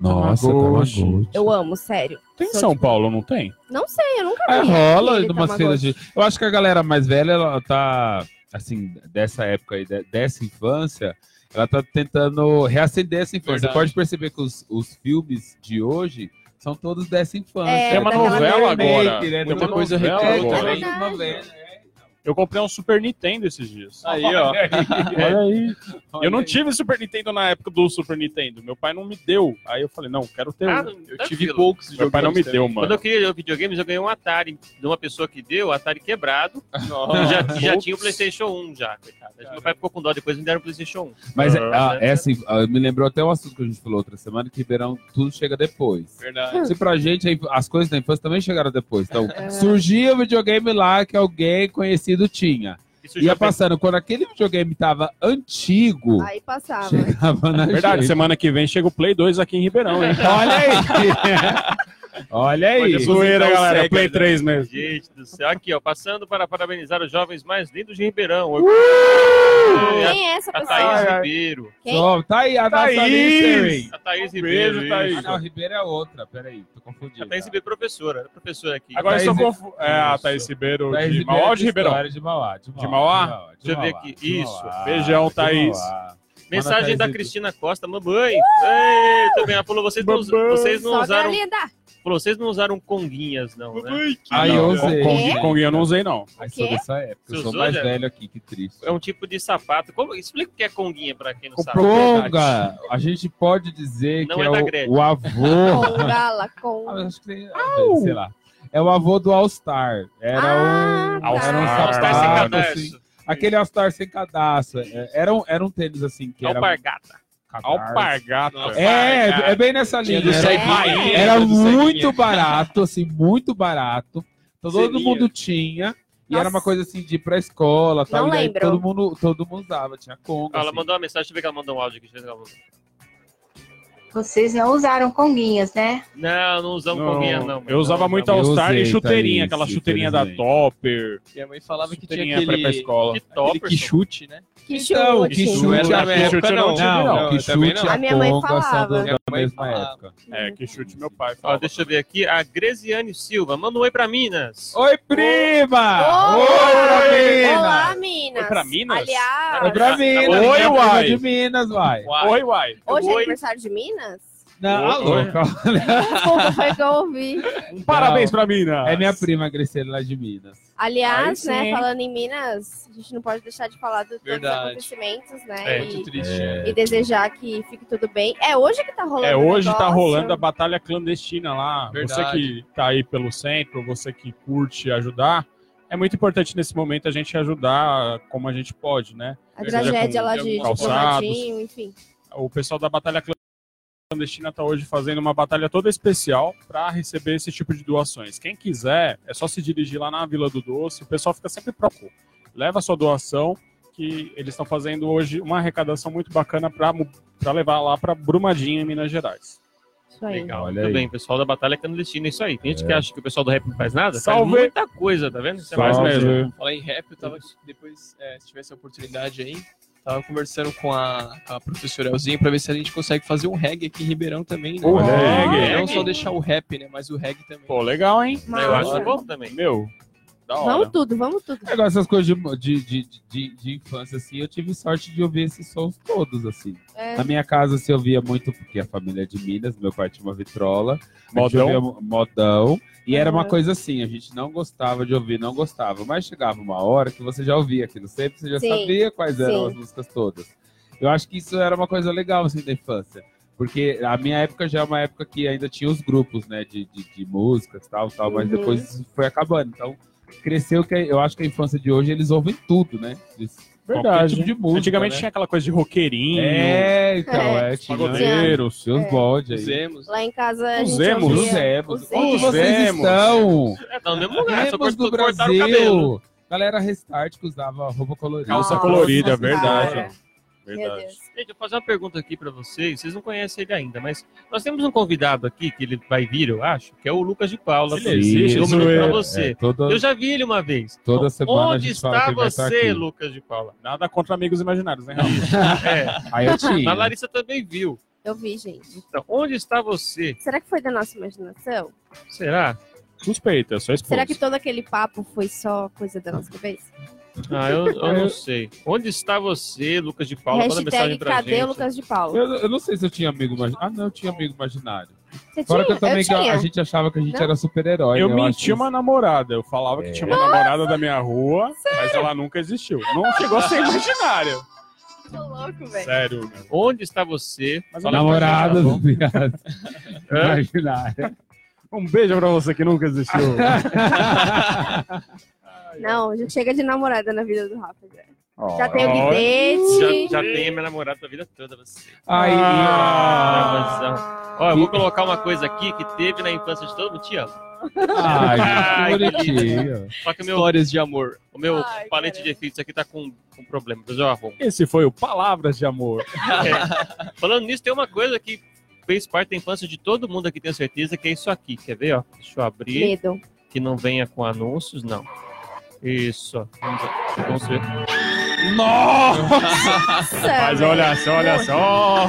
Nossa, Tamagotchi. Tamagotchi. Eu amo, sério. Tem em São Paulo, não tem? Não sei, eu nunca É, vi. rola aquele em umas feiras de. Eu acho que a galera mais velha, ela tá, assim, dessa época aí, de- dessa infância, ela tá tentando reacender essa infância. Você Verdade. pode perceber que os, os filmes de hoje são todos dessa infância. É, Tem uma novela remake, agora. né? Tem Muita uma coisa novela retrô É, agora. novela. é. Eu comprei um Super Nintendo esses dias. Aí, ó. <laughs> Olha aí. Olha Eu não aí. tive Super Nintendo na época do Super Nintendo. Meu pai não me deu. Aí eu falei, não, quero ter Ah, um. Eu tranquilo. tive poucos Meu pai não me deu, também. Quando mano. eu queria videogames, eu ganhei um Atari de uma pessoa que deu, Atari quebrado. Já, já tinha o PlayStation 1 já, coitado. Meu pai ficou com dó depois, me deram o PlayStation 1. Mas Ah, ah, é assim, ah, me lembrou até o assunto que a gente falou outra semana, que Ribeirão tudo chega depois. Verdade. Se pra gente as coisas da infância também chegaram depois. Então, É. surgia o videogame lá que alguém conhecido tinha. Isso Ia passando, quando aquele videogame tava antigo, Aí passava. chegava na Verdade, gente. semana que vem chega o Play 2 aqui em Ribeirão, hein? <laughs> Olha aí! <laughs> Olha aí! Zoeira, Então, galera. segue, Play né? 3 mesmo. Gente do céu. Aqui, ó, passando para parabenizar os jovens mais lindos de Ribeirão. Quem é essa A pessoa? Thaís Ribeiro. Quem? Ó, tá aí, a Thaís! mystery. A Thaís Um Ribeiro. beijo, Thaís. Ah, não, Ribeiro é outra. Peraí, tô confundindo. A Thaís Ribeiro, professora. Era professora aqui. Agora eu estou Thaís- confu... É, a. Thaís Ribeiro Thaís de Ribeiro Mauá ou é de Ribeirão? De Mauá. De Mauá? De Mauá? de Deixa eu ver Mauá, aqui. Isso. Mauá, Beijão, Thaís. Mauá. Mensagem da Thaís- Cristina Costa, mamãe. Ei, também ela falou, vocês não, us- vocês não Só usaram. linda. Falou, vocês não usaram conguinhas, não, né? Aí Não, eu usei. Kong, Kong eu não usei, não. Aí O sou dessa época. Eu sou usou, mais já? velho aqui, que triste. É um tipo de sapato. Como, explica o que é conguinha pra quem não sabe. Conga, a gente pode dizer Não que é é, da o, Gretchen. o avô. Com gala, com... <laughs> Ah, acho que tem, sei lá. É o avô do All Star. Era Ah, um, tá. era um All-Star Está sem sapato, cadastro. assim. Aquele All Star sem cadastro. É, Era um, era um tênis assim que era. Alpargata. É, é bem nessa linha. do Era, era muito barato, assim, muito barato. Todo mundo tinha. E Nossa. era uma coisa assim de ir pra escola, tal. Não e aí lembro. todo mundo, todo mundo usava, tinha conga. Ela assim. mandou uma mensagem, deixa eu ver que ela mandou um áudio aqui. Deixa eu ver que ela mandou. Vocês não usaram conguinhas, né? Não, não usamos Não, conguinha, não. eu usava Não, muito All-Star e chuteirinha, Thaís, aquela chuteirinha da. Topper. Minha mãe falava que tinha Chuteirinha pra ir pra aquele, escola. Que aquele topper. que chute, né? Que Então, chute. que chute minha época, eu não não. Não, não. que chute não. a, minha mãe são falava. Minha mãe mesma falava. época. É, que chute meu pai. Ó, falava. deixa eu ver aqui. A Gresiane Silva. Manda um oi pra Minas. Oi, prima! Oi! Oi, Olá, Minas. Foi pra Minas? Aliás, Oi pra Minas! Oi, minha prima uai. de Minas! Oi, uai. hoje é Oi. aniversário de Minas? Não, alô, Desculpa, foi que eu ouvi. Parabéns pra Minas. É minha prima Graciela lá de Minas. Aliás, Aí né, sim. falando em Minas, a gente não pode deixar de falar de todos os Verdade. acontecimentos, né? É, e, Muito triste. É. e desejar que fique tudo bem. É hoje que tá rolando É, o hoje tá negócio. rolando a batalha clandestina lá. Verdade. Você que tá aí pelo centro, você que curte ajudar, é muito importante nesse momento a gente ajudar como a gente pode, né? A Seja tragédia com lá de, de calçados. Brumadinho, enfim. O pessoal da batalha clandestina tá hoje fazendo uma batalha toda especial para receber esse tipo de doações. Quem quiser, é só se dirigir lá na Vila do Doce, o pessoal fica sempre próximo. Leva a sua doação, que eles estão fazendo hoje uma arrecadação muito bacana para levar lá para Brumadinho, em Minas Gerais. Isso aí. Legal, Olha tudo aí. bem. Pessoal da Batalha Clandestina, isso aí. Tem gente que acha que o pessoal do rap não faz nada. Salve. Faz muita coisa, tá vendo? Isso é mais Salve. mesmo. Falar em rap, eu tava depois, é, se tivesse a oportunidade aí, tava conversando com a, a professora Elzinha pra ver se a gente consegue fazer um reggae aqui em Ribeirão também, né? O reggae. Não só deixar o rap, né? Mas o reggae também. Pô, legal, hein? Eu Massa. acho bom também. Meu. Vamos tudo, vamos tudo. Agora, essas coisas de, de, de, de, de infância, assim, eu tive sorte de ouvir esses sons todos, assim. É. Na minha casa se ouvia muito, porque a família é de Minas, meu pai tinha uma vitrola, a gente Modão. ouvia modão, e era uma Aham. coisa assim, a gente não gostava de ouvir, não gostava, mas chegava uma hora que você já ouvia aquilo sempre, você já Sim, sabia quais eram sim. as músicas todas. Eu acho que isso era uma coisa legal, assim, da infância. Porque a minha época já é uma época que ainda tinha os grupos, né, de, de, de músicas tal, tal, mas Uhum. depois isso foi acabando. Então, cresceu que eu acho que a infância de hoje eles ouvem tudo, né? Eles, Verdade. tipo de música, Antigamente né? tinha aquela coisa de roqueirinho, É, então, É. é, tinha pagodeiros. seus É. bodes aí. Usemos. Lá em casa a gente Usemos, ouvia- Usemos. Usemos. Onde vocês Usemos. estão? É, tá no mesmo lugar, só Usemos do cortou- cortaram o cabelo. Brasil. Galera Restart que usava roupa colorida. Calça Nossa, colorida, cara. verdade. Verdade. Gente, eu vou fazer uma pergunta aqui pra vocês. Vocês não conhecem ele ainda, mas nós temos um convidado aqui que ele vai vir, eu acho, que é o Lucas de Paula. Ele existe, isso minuto é- pra você. É, toda, Eu já vi ele uma vez. toda Então, semana a Onde gente fala que está ele vai estar você, aqui. Lucas de Paula? Nada contra amigos imaginários, né, Raul? <laughs> É, Aí eu a Larissa também viu. Eu vi, gente. Então, onde está você? Será que foi da nossa imaginação? Será? Suspeita, eu sou esposa. Será que todo aquele papo foi só coisa da nossa cabeça? Ah, eu, eu não sei. Onde está você, Lucas de Paula? Manda mensagem pra cadê gente. o Lucas de Paulo? Eu, eu não sei se eu tinha amigo imaginário. Ah, não, eu tinha amigo imaginário. Você Fora que eu também que a- gente achava que a gente Não? era super-herói. Eu né? menti uma namorada. Eu falava que É. tinha uma namorada da minha rua, mas ela nunca existiu. Não chegou a ser imaginária. Tô louco, velho. Sério, meu. Onde está você? Mas Fala Namorada do viado. Imaginária. Um beijo pra você que nunca existiu. <laughs> Não, já chega de namorada na vida do Rafa. Já, Ó, já tem o bilhete. Já, já tem a minha namorada a vida toda, você. Aí, Ah. Ó, eu vou colocar uma coisa aqui que teve na infância de todo mundo. Te amo. ai, Ai, que bonitinho. Só que meu, Histórias de amor. o meu Ai, palete cara. de efeitos aqui tá com, com problema. Eu arrumo. Esse foi o Palavras de Amor. É. Falando nisso, tem uma coisa que fez parte da infância de todo mundo aqui, tenho certeza, que é isso aqui. Quer ver, ó? Deixa eu abrir. Medo. Que não venha com anúncios, não. Isso. Vamos, vamos ver. Nossa, Mas olha só, olha só.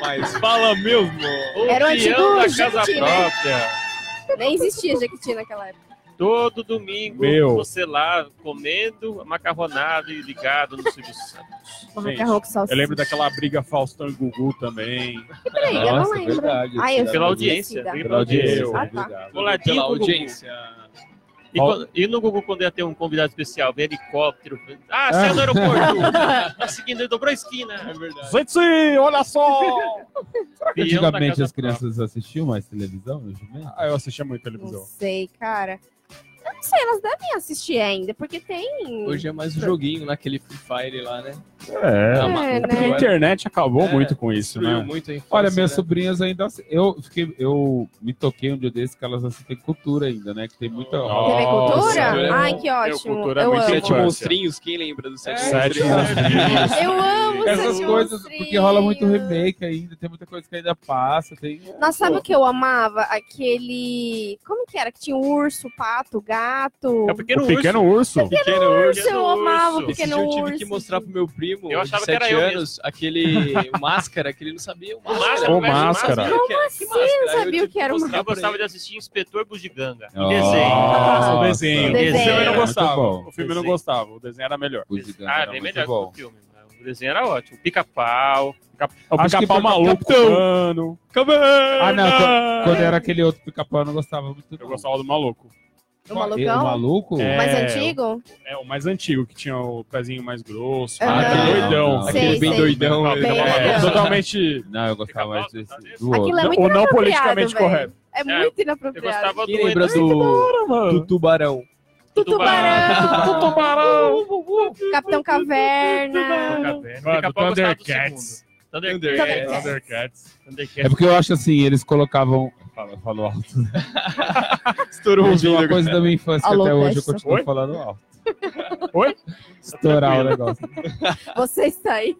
Mas fala mesmo. O Era o antigo da casa Jequiti, né? própria. Nem existia Jequiti naquela época. Todo domingo, Meu. você lá comendo macarronada e ligado no Silvio Santos. O Gente, macarrão com salsicha. Eu lembro daquela briga Faustão e Gugu também. Peraí, eu não lembro. verdade. Ai, eu Pela audiência, Pela audiência, Ah, tá. Coladinho Pela Gugu. E, quando- e no Gugu, quando ia ter um convidado especial, vem helicóptero. Ah, saiu do aeroporto. <laughs> tá seguindo, ele dobrou a esquina. É verdade. Gente, olha só! Peão da Antigamente as crianças assistiam mais televisão? Ah, eu assistia muito Não televisão. sei, cara. Eu não sei, elas devem assistir ainda, porque tem. Hoje é mais um joguinho naquele Free Fire lá, né? É, Tá maluco, né? a internet acabou É, muito com isso, né? muito a infância, Olha, minhas né? sobrinhas ainda. Eu, fiquei, eu me toquei um dia desses que elas assistem cultura ainda, né? Que tem muita. Nossa, TV Cultura? Cultura é Ai, que ótimo. Cultura é eu muito amo. Sete monstrinhos, quem lembra dos sete Sete monstrinhos? Eu amo Essas Sete coisas, porque rola muito remake ainda, tem muita coisa que ainda passa. Tem... Nossa, sabe o que eu amava? Aquele. Como que era? Que tinha o urso, o pato, o gato. É o pequeno, o pequeno urso. urso. Pequeno urso, eu amava o urso. Pequeno dia eu tive urso. que mostrar pro meu primo, Eu de achava que sete era eu anos, aquele o máscara, que ele não sabia o máscara. máscara, mas máscara. Como assim? Não sabia o que era o Eu gostava de assistir Inspetor Bugiganga. Em desenho. O desenho. Desenho. O filme eu não gostava. O filme eu não Desenho. gostava. O desenho era melhor. O Ah, bem melhor que o filme. O desenho era ótimo. Pica-pau. O que pica-pau maluco, Capitão. Ah, não, quando- quando era aquele outro pica-pau, eu não gostava muito. Eu não. gostava do maluco. Do E malucão? O maluco? É. Mais antigo? É o mais antigo, que tinha o pezinho mais grosso. Aham. Aquele doidão. Não, não. Aquele Sei, bem sei. doidão. Né? Bem é, doidão. totalmente. Não, eu gostava mais desse. Do Aquilo outro. é muito Ou não politicamente velho. correto. É É, muito Eu inapropriado. gostava Quem do lembra do, do tubarão? Tubarão! Tubarão! <laughs> Capitão Caverna! Mano, Pica-pau gostava do Thundercats. segundo. Thundercats. Thundercats. Thundercats. É porque eu acho assim, eles colocavam. Fala, falou alto. <laughs> Estourou o Gente, uma coisa da minha infância que Alô, até hoje eu continuo Oi? falando alto. <laughs> Oi? Estourar o negócio. Você está aí.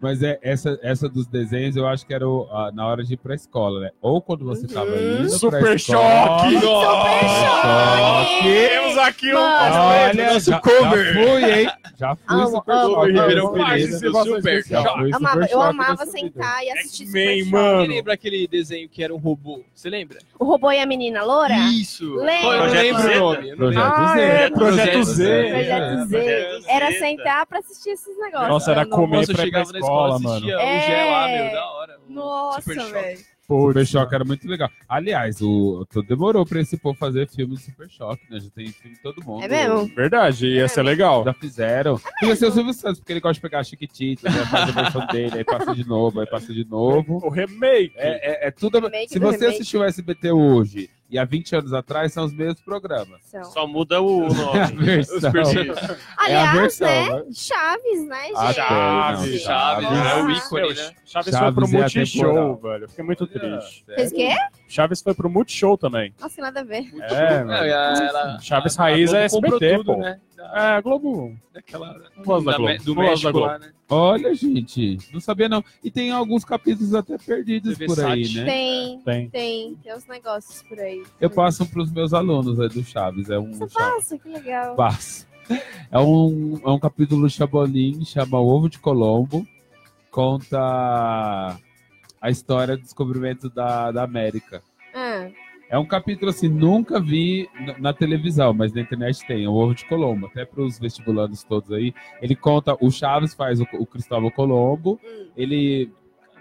Mas é, essa, essa dos desenhos eu acho que era o- a- na hora de ir pra escola, né? Ou quando você tava Uhum. indo Super pra escola. choque! choque! Temos aqui um. Olha, Nosso já, cover. já fui, hein? Já fui Amo, super amo, choque. Ribeirão Amo, Pereira, esse negócio super choque. Amava, eu amava sentar e assistir X-Men, mano. Quem lembra aquele desenho que era um robô? Você lembra? O robô e a menina loura? Isso! Lembra? Eu não Projeto lembro o nome. eu Projeto lembro. Ah, Z. é, Projeto Z. Projeto Z. Era sentar pra assistir esses negócios. Nossa, era comer Nossa, eu pra ir pra chegava na escola, assistia mano. o Gé lá, É. meu, da hora. Nossa, velho. Super Choque era muito legal. Aliás, o, o- demorou pra esse povo fazer filme de Super Choque, né? Já tem filme de todo mundo. É mesmo? Verdade, ia ser legal. Já fizeram. Podia ser o Silvio Santos, porque ele gosta de pegar a Chiquitita, né? faz a versão dele, aí passa de novo, aí passa de novo. O remake. É, é, é tudo. Remake Se do você remake. assistiu o SBT hoje e há 20 anos atrás, são os mesmos programas. São. Só muda o nome. <laughs> Versão. Isso. Aliás, versão, né? né? Chaves, né, gente? Ah, Chaves, tem, não, Chaves, é o ícone, né? Chaves, Chaves foi pro é Multishow, atemporal. velho. Fiquei muito triste. Fez o quê? Chaves foi pro Multishow também. Nossa, nada a ver. É, a- ela- Chaves a- a Raiz é Globo comprou SBT, pô. né? Da- É, Globo. Daquela, da da Globo. Me- do gosto México da Globo. lá, né? Olha, gente, não sabia não. E tem alguns capítulos até perdidos TV por aí, Sat. né? Tem, Tem. tem. Tem uns negócios por aí. Eu passo pros meus alunos aí do Chaves. É um Você Chaves. passa, que legal. Passo. É um, é um capítulo do Chapolin, chama O Ovo de Colombo. Conta a história do descobrimento da, da América. Ah, É um capítulo assim, nunca vi na, na televisão, mas na internet tem, o Ovo de Colombo. Até para os vestibulandos todos aí. Ele conta, o Chaves faz o, o Cristóvão Colombo, hum. ele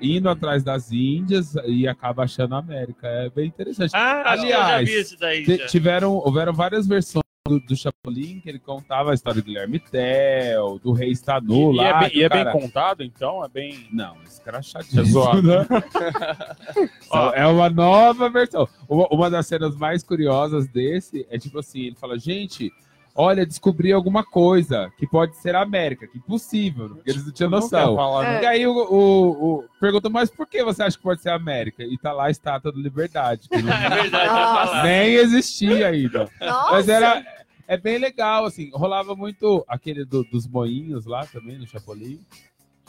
indo atrás das Índias e acaba achando a América. É bem interessante. Ah, que eu já Aliás, vi esse daí. Já. tiveram, houveram várias versões do, do Chapolin que ele contava a história do Guilherme Tell, do Rei Stanu E, lá. é, bem, que e o é bem contado, então? É bem. Não, escrachadinho. É né? <laughs> <laughs> Ó, é uma nova versão. Uma, uma das cenas mais curiosas desse é tipo assim: ele fala, gente. Olha, descobri alguma coisa que pode ser a América, que impossível, porque eles não tinham noção. falar, né? É. E aí o, o, o perguntou, mas por que você acha que pode ser a América? E tá lá a estátua da liberdade, que não- <laughs> É verdade, falar. nem existia ainda. Nossa. Mas era. É bem legal, assim. Rolava muito aquele do- dos moinhos lá também, no Chapolin.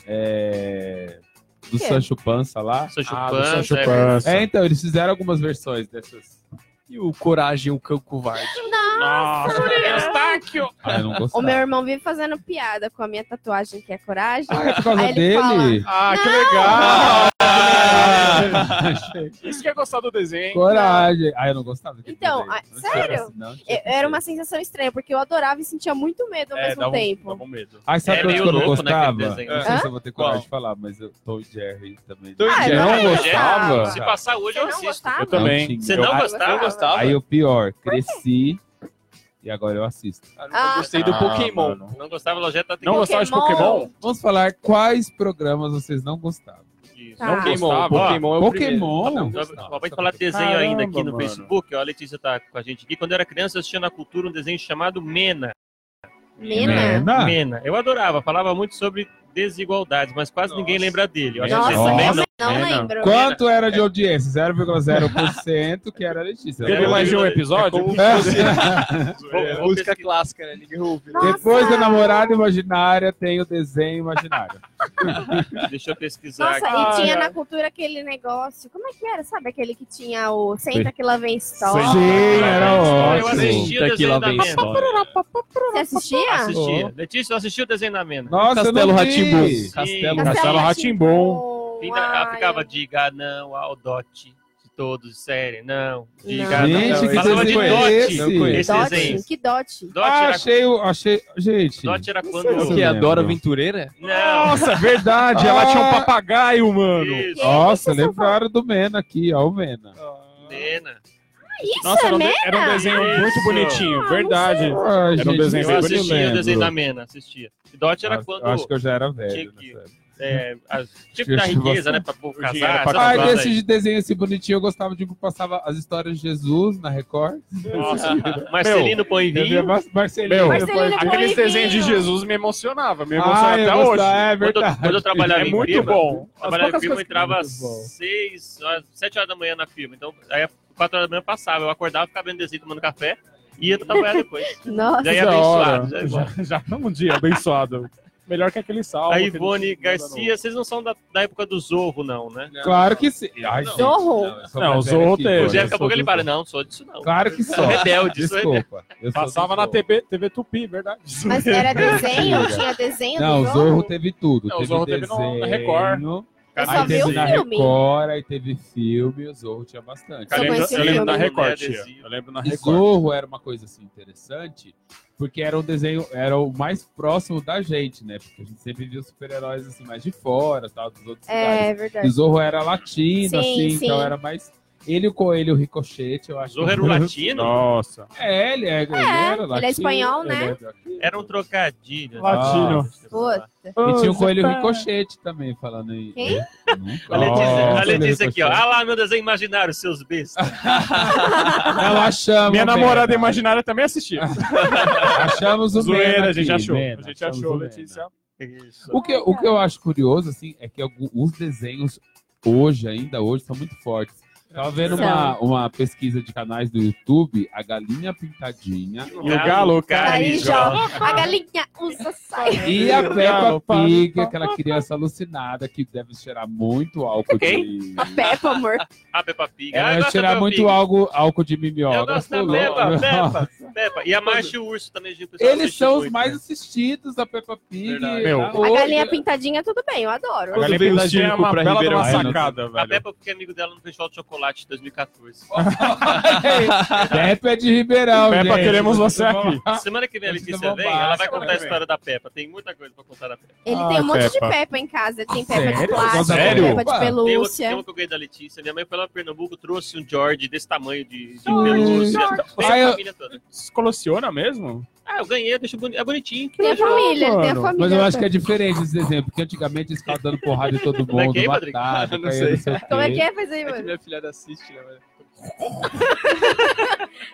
É, do Que? Sancho Pança lá. Sancho Ah, do Panza, Sancho é Panza. É, então, eles fizeram algumas versões dessas. E o Coragem, o Cão Covarde. Nossa, Eustáquio! Ah, eu não O meu irmão vive fazendo piada com a minha tatuagem, que é coragem. Ah, é por causa Aí ele dele? Ah, que legal! Ah, Isso que é gostar do desenho. coragem. Ah, eu não gostava. Então, desenho. ah, Não sério? não, Eu- Era uma sensação estranha, porque eu adorava e sentia muito medo ao É, mesmo um, tempo. um medo. Ai, sabe É que eu não louco, né, gostava? desenho. Não sei Hã? se eu vou ter coragem Qual? de falar, mas eu e Jerry também. Tom e Ah, Jerry. eu não não gostava? Se passar hoje, Você eu não assisto. gostava? Eu também. Você não gostava? Eu gostava. Aí o pior, cresci e agora eu assisto. Ah, nunca Ah, gostei do tá. Pokémon. mano. Não gostava, Lojeta tem Não gostava de Pokémon? Vamos falar quais programas vocês não gostavam. Isso. Tá. Não Pokémon, gostava? Pokémon é o primeiro. Pokémon? Gostava. Pode falar de desenho Caramba, ainda aqui no mano. Facebook, ó, a Letícia tá com a gente aqui. Quando eu era criança, eu assistia na cultura um desenho chamado Mena. Mena? Mena? Mena. Eu adorava, falava muito sobre desigualdades, mas quase ninguém lembra dele. Eu acho que Nossa, também não, não. não Mena. lembro. Quanto era de audiência? 0,0% que era a Letícia. Teve É, mais de um é episódio? É, música clássica, né? Ninguém ouve. né? Nossa. Depois da namorada imaginária tem o desenho imaginário. <laughs> Deixa eu pesquisar Nossa, aqui. e tinha na cultura aquele negócio. Como é que era? Sabe aquele que tinha o Senta que lá vem história? Sim, era Eu ótimo. assistia Daqui desenho lá da vem história. Você assistia? Assistia. Letícia, eu assisti o desenho da Mena. Nossa, Castelo. Sim. Castelo Castelo Rá-Tim-Bum. Fica- ela Ai, ficava diga não ao dote de todos, sério, não. Diga Não. não. Gente, que Falava de desenho é dote. esse? Eu conheço. Esse Dot? desenho. Que dot? Dote Ah, era, achei, achei. Gente. dote era quando. É o que? eu A Dora lembro. Aventureira? Não. Nossa, verdade. Ela tinha um papagaio, mano. Isso. Nossa, Vocês estão lembraram do Mena aqui, ó, o Mena. Mena. Isso Nossa, é era um, Mena? era um desenho Isso. muito bonitinho, verdade. Era um desenho Eu bem assistia o lembro. desenho da Mena, assistia. E Dote era Ah, quando. Acho que eu já era tinha velho. que- é, a- <laughs> tipo Acho da que riqueza, você- né? Pra povo o casar. pra Ah, coisas desse aí. de desenho assim bonitinho, eu gostava de que passava as histórias de Jesus na Record. Nossa. Marcelino põe vinho. Mar Marcelino põe Aqueles desenhos de. Jesus me emocionava, me emociona Ah, até hoje. gostava, é Quando, eu- verdade. quando eu trabalhava É em muito firma, bom. Trabalhava em firma, entrava às eu gosto. 6, às 7 horas da manhã na firma. Então, aí 4 horas da manhã passava. Eu acordava, ficava vendo desenho, tomando café e ia trabalhar depois. <laughs> Nossa. Já ia Da hora. abençoado. já. Já, já um dia abençoado. Melhor que aquele salmo. A que Ivone Garcia, vocês não são da, da época do Zorro, não, né? Claro que sim. Ai, gente, Zorro? Não, o Zorro que teve. O Zé eu daqui a sou pouco ele para. Zorro. Não, sou disso não. Claro que Sou sou. rebelde. Desculpa. eu Passava na Zorro. TV, TV Tupi, verdade. Mas era <laughs> desenho? Tinha desenho Não, do o Zorro teve tudo. Não, o teve Zorro teve desenho, no- na Record. Eu só Aí vi o teve na filme. Record, aí teve filme, o Zorro tinha bastante. Eu lembro, eu lembro na Record. Eu lembro na E Record. Zorro era uma coisa assim interessante, porque era um desenho, era o mais próximo da gente, né? Porque a gente sempre via os super-heróis assim mais de fora, tal, dos outros lugares. É E verdade. Zorro era latino, Sim, assim, sim. então era mais. Ele e o Coelho Ricochete, eu acho. Zorro era o latino? Nossa. É, ele, é, ele era ele é latino. espanhol, né? ele é. Era um trocadilho. Latino. Ah, Puta. E tinha o Coelho tá- Ricochete também, falando em. Quem? Nunca. A Letícia, a Nossa, Letícia aqui, ó. Ah lá, meu desenho imaginário, seus bestas. <laughs> Ela achamos. Minha namorada Mena. imaginária também assistia. <laughs> Achamos o Zoeira, Mena a gente aqui, achou. Mena, a gente achamos achou, o Mena. Letícia. Isso. O que, o que eu acho curioso, assim, é que os desenhos hoje, ainda hoje, são muito fortes. Tava vendo uma, uma pesquisa de canais do YouTube, a Galinha Pintadinha E o Galo Carijó. A galinha usa saia. e a Peppa Pig, aquela criança alucinada que deve cheirar muito álcool Quem? de... A Peppa, amor. A Peppa Pig. Ela Ah, eu deve cheirar muito álcool, álcool de Eu mimeógrafo. gosto da. Peppa, Peppa, <laughs> Peppa. E a Marcha e o Urso também. o Eles são os mais né? assistidos da Peppa Pig. Tá A galinha pintadinha, tudo bem, eu adoro. A Galinha o Pintadinha é uma pra bela sacada, A velho. Peppa porque é amigo dela no Festival de Chocolate de 2014. <laughs> Peppa é de Ribeirão, Peppa, gente. queremos você aqui. Semana que vem a Letícia vem, ela vai contar né, a história da Peppa. Tem muita coisa pra contar da Peppa. Ele Ah, tem um monte de Peppa. Em casa. Tem Peppa de plástico, Sério? Peppa de Opa. Tem uma, tem pelúcia. uma que eu ganhei da Letícia. Minha mãe foi lá pra Pernambuco, trouxe um George desse tamanho de, de pelúcia. Veio Ah, a eu- família toda. Coleciona mesmo? Ah, eu ganhei, eu deixo boni é bonitinho. Tem a família, tem a mano. família. Mas eu acho que é diferente esse exemplo, porque antigamente eles ficavam dando porrada em todo Como é mundo, que é, Rodrigo? matado, Não sei. não sei Como é que é? <laughs> Faz aí, É mano. minha filhada assiste, né? velho? <laughs>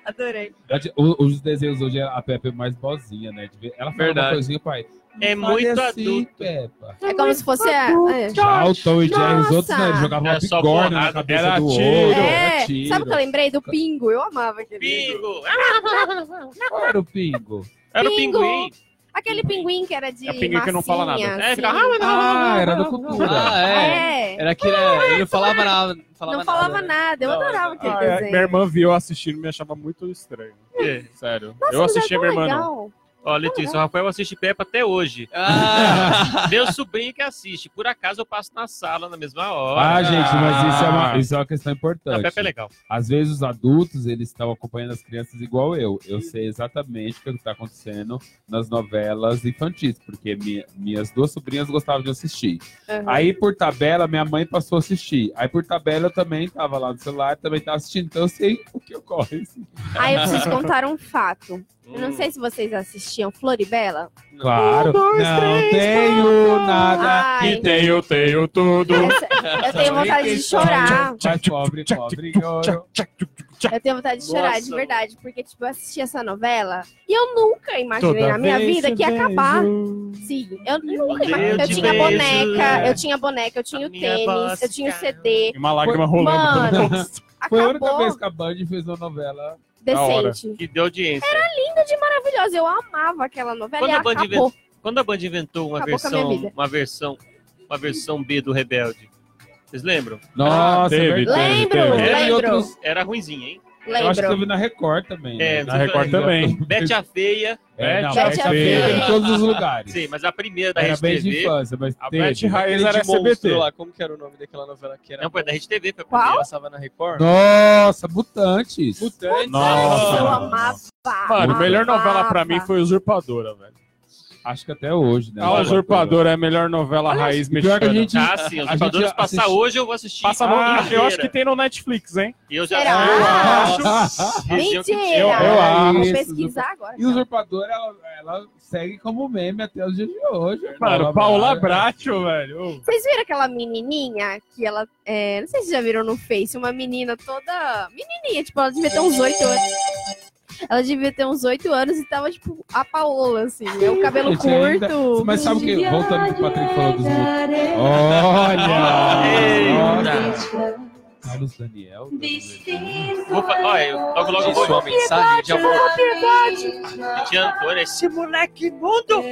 Adorei. Os desenhos hoje, a Peppa é mais bozinha, né? De ver- Ela fala Verdade. uma coisinha, pai. É "Não fale muito assim, adulto." Peppa. É como se fosse a. é. Já o Tom e Jerry, os outros, né? Jogavam Era uma bigorna na cabeça era do tiro. outro. É, tiro. sabe o que eu lembrei? Do Pingo. Eu amava aquele. Pingo! <laughs> Qual era o pingo? Era o pinguim. Aquele pinguim que era de É pinguim que não fala nada. massinha, É, fica- assim. Ah, era do cultura. Ah, é. É, Era aquele. Ele não falava nada. Não falava, não falava nada. nada. Eu hora. adorava aquele Ah, é, desenho. minha irmã viu eu assistindo e me achava muito estranho. É. Sério. Nossa, eu mas assisti é a minha irmã, não. Ó, Letícia, o Rafael assiste Peppa até hoje. Ah, <laughs> Meu sobrinho que assiste. Por acaso eu passo na sala na mesma hora. Ah, gente, mas isso é uma, isso é uma questão A importante. Peppa é legal. Às vezes os adultos, eles estão acompanhando as crianças igual eu. Eu sei exatamente o que está acontecendo nas novelas infantis, porque mi- minhas duas sobrinhas gostavam de assistir. Aham. Aí, por tabela, minha mãe passou a assistir. Aí, por tabela, eu também estava lá no celular, também estava assistindo. Então, eu sei o que ocorre. assim. Aí eu preciso contar um fato. Eu não sei se vocês assistiam Floribela. Claro. não tenho nada. Ai. E tenho, tenho tudo. Essa- Eu tenho vontade de chorar. Mas pobre, pobre, ouro. Eu tenho vontade de chorar, de Nossa. verdade. Porque, tipo, eu assisti essa novela e eu nunca imaginei Toda na minha vida que ia acabar. Sim, eu nunca Eu imaginei. Eu tinha beijo, boneca, é. eu tinha boneca, eu tinha A o tênis, voz eu tinha o CD. E uma lágrima rolando Mano. rosto. <laughs> Foi a única Acabou vez que a Band fez uma novela. Decente. Que deu audiência. Linda de maravilhosa. Eu amava aquela novela Quando e a Band acabou. Quando a Band inventou uma Acabou versão, uma versão, uma versão B do Rebelde. Vocês lembram? Nossa, teve, é verdade. Lembro, Teve. Era lembro. outros- Era ruimzinha, hein? Eu acho que Lembro. teve na Record também. É, né? Na Record também. Bete a Feia. <laughs> É, não, Bete Bete a Feia em todos os <laughs> lugares. Sim, mas a primeira da Era Rede bem de TV. infância, mas A teve. Beth Raiz era SBT. lá. Como que era o nome daquela novela que era? Não, foi da Rede TV. Foi primeira. Passava na Record? Nossa, Mutantes. Mutantes. Nossa. Eu mano. amava. Mano, a melhor novela pra mim foi Usurpadora, velho. Acho que até hoje, né? A Usurpadora é a melhor novela raiz pior mexicana. que a gente- Ah, sim. Os a jogadores gente passar assisti- hoje, eu vou assistir. Passa no, a eu acho que tem no Netflix, hein? E eu já Será? eu Ah. acho. Mentira! Eu- eu Vou acho. pesquisar agora. E Usurpadora, ela, ela segue como meme até os dias de hoje. Mano, Paula Bracho, velho. Vocês viram aquela menininha que ela. é, não sei se vocês já viram no Face, uma menina toda. Menininha, tipo, ela devia ter uns oito anos. Ela devia ter uns oito anos e tava, tipo, a Paola, assim. né? O cabelo Gente, ainda- curto. Mas sabe o que? Voltando pro Patrick falou dos mutantes. Eita. Olha! Carlos Daniel. Vou fa- Olha, eu- logo logo eu vou. Sua mensagem de amor. Tia Antônia, esse moleque imundo!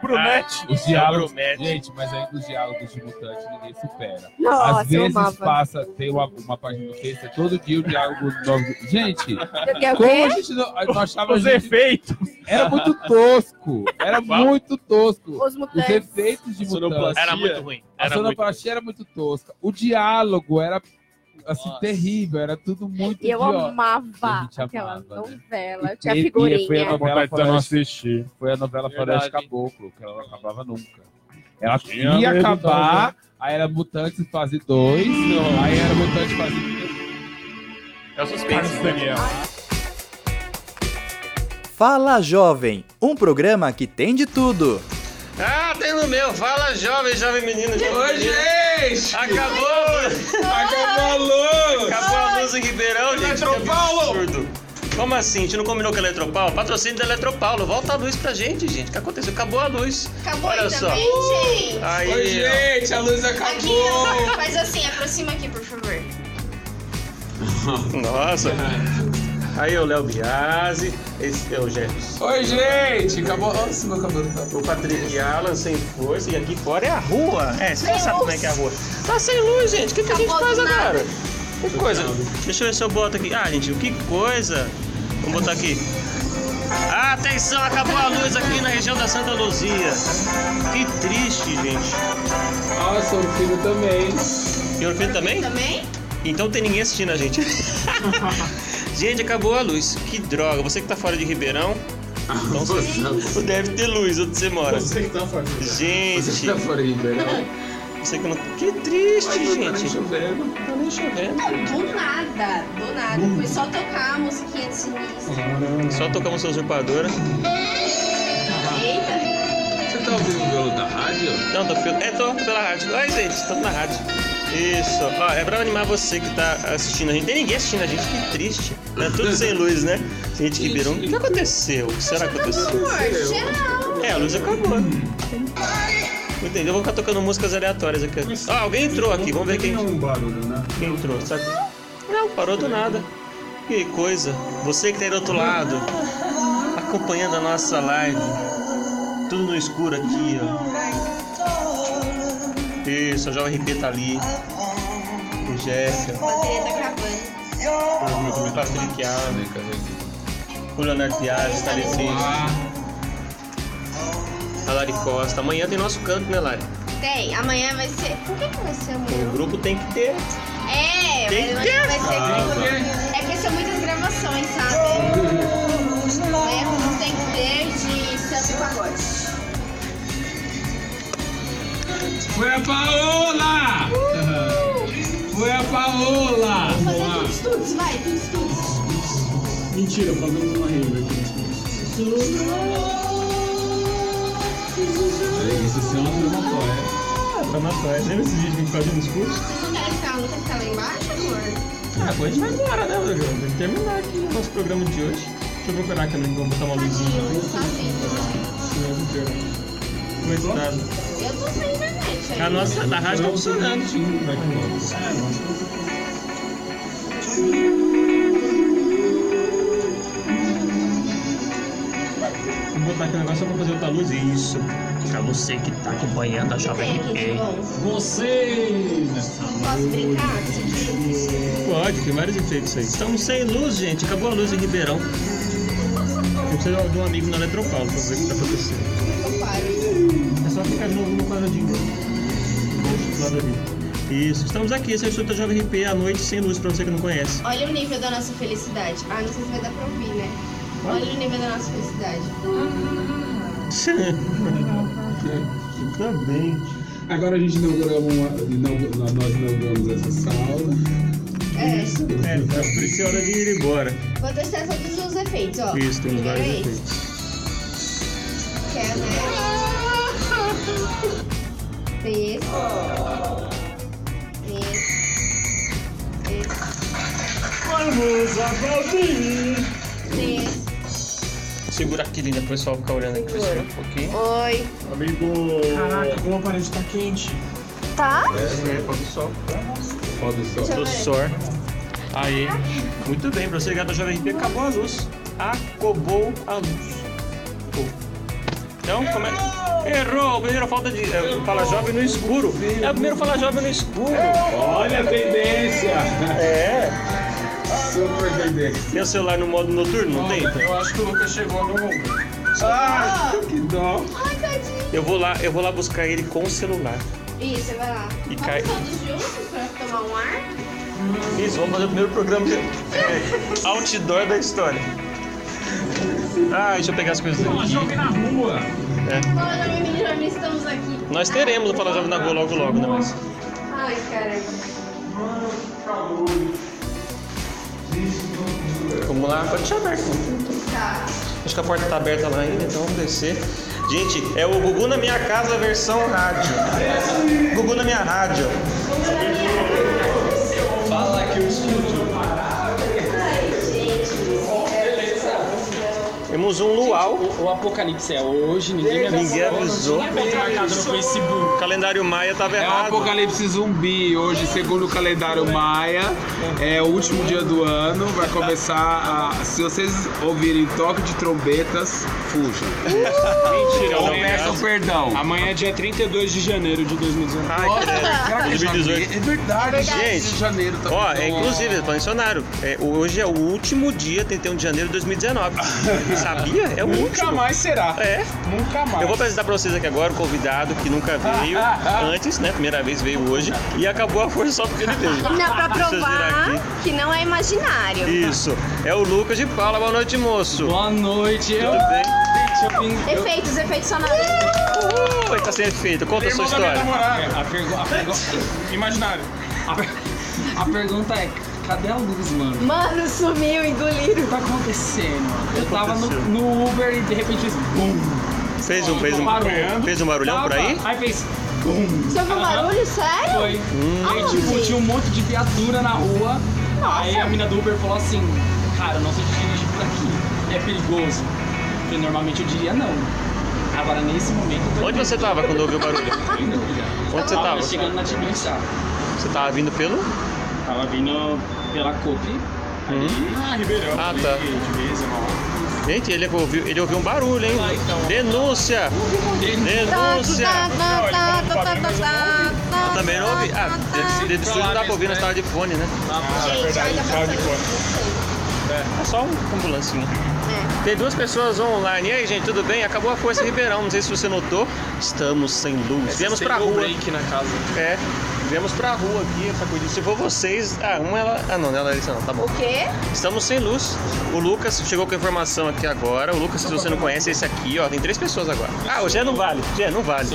Brunete. Os diálogos. Promete. Gente, mas ainda os diálogos de mutante ninguém supera. Nossa, Às vezes passa, tem uma, uma página do Face, é todo dia o diálogo novo. Gente, o como a gente não, achava. Os gente- efeitos. Era muito tosco. Era muito tosco. Os efeitos de mutante. Era muito ruim. A Era ruim. sonoplastia era muito tosca. O diálogo era assim, Nossa. terrível. Era tudo muito E eu idiota. A amava aquela amava, né? novela. E Tinha teve- e figurinha. foi a novela de não Floresta, assistir. foi a novela Verdade. Floresta Caboclo, que ela não acabava nunca. Ela Tinha ia medo acabar, aí era Mutantes fase 2, aí era Mutantes fase 3. É o suspense. Carlos né? Daniel. Fala Jovem, um programa que tem de tudo. Ah, tem no meu. Fala, jovem, jovem menino. Oi, gente! Acabou! Acabou a luz! Acabou a luz em Ribeirão, gente. Eletropaulo! Como assim? A gente não combinou com a Eletropaulo? Patrocínio da Eletropaulo. Volta a luz pra gente, gente. O que aconteceu? Acabou a luz. Acabou Olha só. também, gente. Aí, Oi, gente, a luz Aqui, acabou! ó, faz assim, aproxima aqui, por favor. <laughs> Nossa. <laughs> Aí o Léo Biasi, esse é o Jefferson. Oi, gente! Acabou. Nossa, meu cabelo tá. O Patrick Alan sem força e aqui fora é a rua. É, você já sabe como é que é a rua. Tá sem luz, gente. O que, que a gente faz agora? Que coisa. Deixa eu ver se eu boto aqui. Ah, gente, que coisa. Vamos botar aqui. Atenção, acabou a luz aqui na região da Santa Luzia. Que triste, gente. Nossa, o filho também. E o filho também? Também? Então tem ninguém assistindo a gente. <laughs> gente, acabou a luz. Que droga. Você que tá fora de Ribeirão. Então você deve ter luz onde você mora. Você que tá fora de Gente, Você que tá fora de Ribeirão. você que não. Que triste, gente. chovendo. Não tá nem chovendo. Do nada, do nada. Foi só tocar a musiquinha de sinistro. Só tocamos sua usurpadora. Eita. Você tá ouvindo pelo da rádio? Não, tô, pelo- é, tô, tô pela rádio. Oi, gente, estamos na rádio. Isso. Ó, é pra animar você que tá assistindo a gente. Tem ninguém assistindo a gente, que triste. Né? Tudo sem luz, né? Gente que Ribeirão. O que aconteceu? O que será que aconteceu? É, a luz acabou. Entendeu? Eu vou ficar tocando músicas aleatórias aqui. Ah, alguém entrou aqui, vamos ver quem, um barulho, né? quem entrou, sabe? Não, parou do nada. Que coisa. Você que tá aí do outro lado, acompanhando a nossa live. Tudo no escuro aqui, ó. Isso, a Jovem RP tá ali. O Jéssica, A bateria tá acabando. o Patrick Alves, o Leonardo Piazzi tá ali sim. A Lari Costa. Amanhã tem nosso canto, né, Lari? Tem, amanhã vai ser. Por que, que vai ser O amanhã? grupo tem que ter. É, Tem mas que ter. vai ser. É porque são muitas gravações, sabe? Amanhã tem que ter de e pagode. Foi a Paola! Foi a Paola! Vou fazer tudo estudos, vai, tudo estudos. Mentira, fazemos uma rave aqui. Isso sim é uma tramatória. Pra matar. Lembra esse vídeo que a gente fazia nos cursos? Vocês não querem ficar, não lá embaixo, amor? Ah, agora a gente vai embora, né, Bruno? Tem que terminar aqui o nosso programa de hoje. Deixa eu procurar aqui, vamos botar uma luzinha. Tadinho, sozinho. Como é que tá? Eu tô sem internet aí. A nossa a rádio tá funcionando. Vou botar aqui o negócio só pra fazer outra luz. Isso. Pra você que tá acompanhando a Jovem bom. Você! Posso brincar? Pode, tem vários efeitos aí. Estamos sem luz, gente. Acabou a luz em Ribeirão. Eu preciso de um amigo na Eletropaulo pra ver o que tá acontecendo. Só ficar de novo no quadradinho. Deixa do lado ali. Isso, estamos aqui, esse é o Instituto da Jovem RP à noite sem luz, pra você que não conhece. Olha o nível da nossa felicidade. Ah, não sei se vai dar pra ouvir, né? Olha o nível da nossa felicidade. <laughs> tá bem. Agora a gente inaugurou uma, inaugu- nós inauguramos essa sala. É. É, por isso é hora de ir embora. Vou testar todos os efeitos, ó. Isso, temos Primeiro vários é efeitos. Vamos aplaudir! Esse. Segura aqui, linda, pro pessoal ficar olhando aqui pra cima um pouquinho. Oi. Amigo! Caraca, como a parede tá quente. Tá? É, pôr do sol. Pó do sol. Do ver. sol. Aí, muito bem, pra você ligar da Jovem RP, acabou a luz. Acabou a luz. Então, como é? Errou! O primeiro falta de. É, fala jovem no escuro. É o primeiro fala jovem no escuro. Olha a tendência! É. Super. Tem o celular no modo noturno, não tem? Eu acho que o Lucas chegou no. Ah, que dó! Ai, tadinho. Eu vou lá, eu vou lá buscar ele com o celular. Isso, você vai lá. E Vamos cai- todos juntos pra tomar um ar? Isso, vamos fazer o primeiro programa de é, outdoor da história. Ah, deixa eu pegar as coisas aqui. Jogue na rua! Fala, Jovem Mini Jovem, estamos aqui. Nós teremos o Fala Jovem na Rua logo logo, né? Mas... Ai, caramba. Vamos lá, pode deixar aberto. Tá. Acho que a porta tá aberta lá ainda, então vamos descer. Gente, é o Gugu na minha casa versão rádio. Gugu na minha rádio. Fala que o estúdio. Temos um luau. O, o apocalipse é hoje, ninguém avisou. Ninguém avisou. Não tinha marcado no Facebook. O calendário Maia tava É o errado. Apocalipse Zumbi. Hoje, segundo o calendário Maia, é o último dia do ano. Vai começar a. Se vocês ouvirem toque de trombetas, fujam. <laughs> Mentira, Não Ou peçam perdão. amanhã é dia 32 de janeiro de 2019. Ai, credo. 2018. É verdade, Gente, de janeiro tá Ó, é inclusive, dicionário, é, hoje é o último dia, 31 de janeiro de 2019. <laughs> Sabia? É o Nunca último. mais será. É. Nunca mais. Eu vou apresentar pra vocês aqui agora o convidado que nunca veio <laughs> antes, né? Primeira vez veio hoje. E acabou a força só porque ele veio. Não, pra provar que não é imaginário. Isso. É o Lucas de Paula. Boa noite, moço. Boa noite, eu. Tudo bem? Gente, eu vim. eu- Efeitos, efeitos sonoros. Oi, tá sendo feito. Conta a sua história. A, pergu a, pergu <laughs> Imaginário. a, per- a pergunta é: cadê a luz, mano? Mano, sumiu, O engoliram. que tá acontecendo? Eu tava no, no Uber e de repente fez BUM! Fez um, fez um, fez um barulhão por aí? Aí fez BUM! Você ouviu um barulho? Sério? Foi. Aí, Aonde? tipo, tinha um monte de viatura na rua. Nossa. Aí a mina do Uber falou assim: Cara, não sei dirigir por aqui. É perigoso. Porque normalmente eu diria não. Agora, nesse momento. eu tô Onde você tava quando ouviu o barulho? Onde você tava? chegando na Tibiriçá. Você tava vindo pelo? Tava vindo pela COP. Hum. Ah, Ribeirão. Ah, tá. De. Gente, ele ouviu, ele ouviu um barulho, hein? Denúncia! Denúncia! Eu também não ouvi. Ah, do estúdio não dá pra ouvir, nós tava de fone, né? é verdade, de fone. É só um ambulancinho. Tem duas pessoas online. E aí, gente, tudo bem? Acabou a Força Ribeirão. Não sei se você notou. Estamos sem luz. Viemos pra rua. break na casa. É. Viemos pra rua aqui, essa coisa. Se for vocês. Ah, uma ela. Ah, não, não é Larissa não, tá bom. O quê? Estamos sem luz. O Lucas chegou com a informação aqui agora. O Lucas, se você não conhece, é esse aqui, ó. Tem três pessoas agora. Ah, o Gé não vale. Gé, não vale.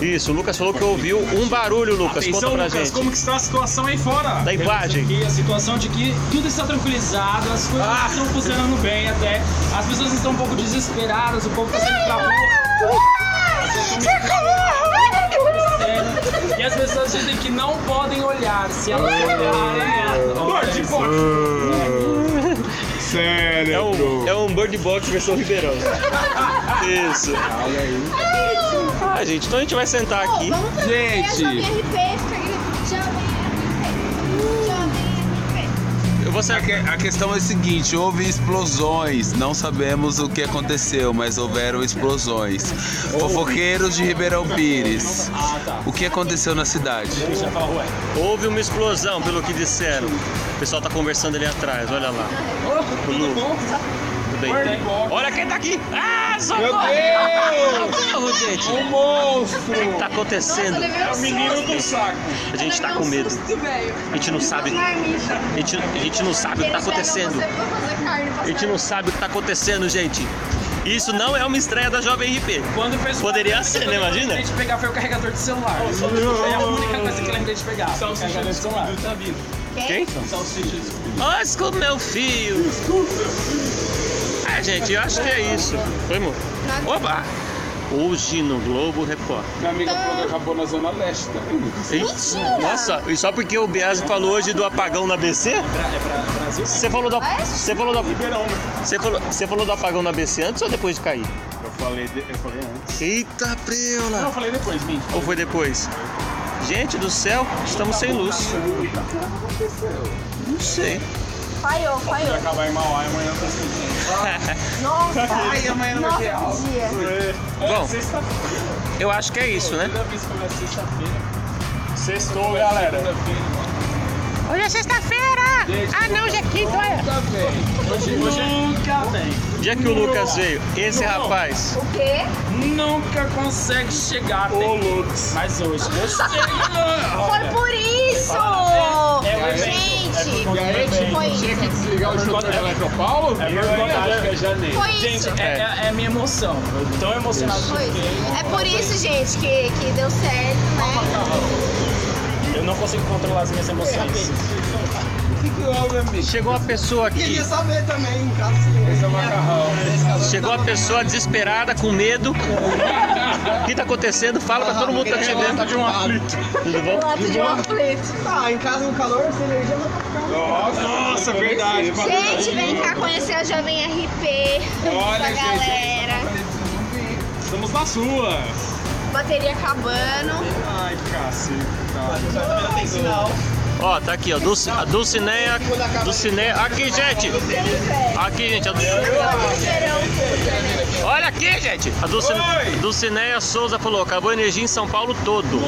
Isso, o Lucas falou que ouviu um barulho, Lucas. Conta Atenção, pra Lucas, gente. como que está a situação aí fora? Da imagem. Aqui a situação de que tudo está tranquilizado, as coisas Ah. estão funcionando bem até. As pessoas estão um pouco desesperadas, o povo está saindo pra rua. E as pessoas dizem que não podem olhar. Se elas olharem, Bird Box! Sério, É um, é um Bird Box versão Ribeirão. Isso. Ah, gente, então a gente vai sentar aqui. Vamos fazer Gente. Eu vou A, sentar. que- a questão é a seguinte: houve explosões. Não sabemos o que aconteceu, mas houveram explosões. Fofoqueiros de Ribeirão Pires. O que aconteceu na cidade? Houve uma explosão, pelo que disseram. O pessoal tá conversando ali atrás, olha lá. tudo bom? Olha quem tá aqui! Ah, socorro! Meu Deus! Gente! <laughs> Um monstro! O que tá acontecendo? É o menino do saco. A gente tá com medo. A gente não sabe. A gente, a gente não sabe o que tá acontecendo. A gente não sabe o que tá acontecendo, gente. Isso não é uma estreia da Jovem RP. Quando o pessoal- Poderia ser, né? Imagina? lembrei de pegar foi o carregador de celular. É a única coisa que lembrei de pegar. foi o carregador de celular. Tá vindo. Quem? Osco, meu filho. É, gente, eu acho que é isso. Foi, amor? Oba! Hoje no Globo Repórter. Minha amiga falou que acabou na Zona Leste tá também. Eita, Nossa, e só porque o Biasi falou hoje do apagão na BC? Você falou do, você falou do, você falou, você falou do apagão na BC antes ou depois de cair? Eu falei, de- eu falei antes. Eita, Não, eu preula! falei depois, Min. Ou foi depois? Gente do céu, estamos sem luz. Não sei. Falhou, Vai falhou. acabar em Mauá e amanhã eu tô sentindo. <laughs> Nossa, Ai, amanhã não vai ter aula. Bom, Sexta-feira. eu acho que é isso, né? Toda vez que começa sexta-feira. Sextou, galera. Hoje é sexta-feira! Ah não, hoje é quinta, olha! Hoje, hoje Nunca vem. Dia que o Lucas veio, esse rapaz. O quê? Nunca consegue chegar. Ô, Tem- Lux. Mas hoje eu <laughs> chego. Foi por isso! É o evento. Gente, E aí, tipo, Foi tinha que desligar o chuteiro da Eletropaulo? É verdade, acho que é janeiro. foi Gente, isso. é, é, é a minha emoção. Eu tô tão emocionado que Foi isso. É por isso, gente, que, que deu certo, né? Eu não consigo controlar as minhas emoções. Chegou uma pessoa aqui. saber também, em caso Esse é o macarrão. Chegou uma pessoa desesperada, com medo. O que tá acontecendo? Fala pra todo mundo que tá te vendo. de um aflito. Tudo bom? Um aflito. Ah, em casa no calor, essa energia não ficando. Nossa, verdade. Gente, vem cá conhecer a Jovem RP. Olha, da gente. galera. Estamos na sua. Bateria acabando. Ai, cacete. Ó, tá aqui, ó. Dulci, a Dulcineia. Dulcineia. Aqui, gente. Aqui, gente. A Dulcineia. Olha aqui, gente. A Dulcineia, Dulcineia Souza falou: acabou a energia em São Paulo todo.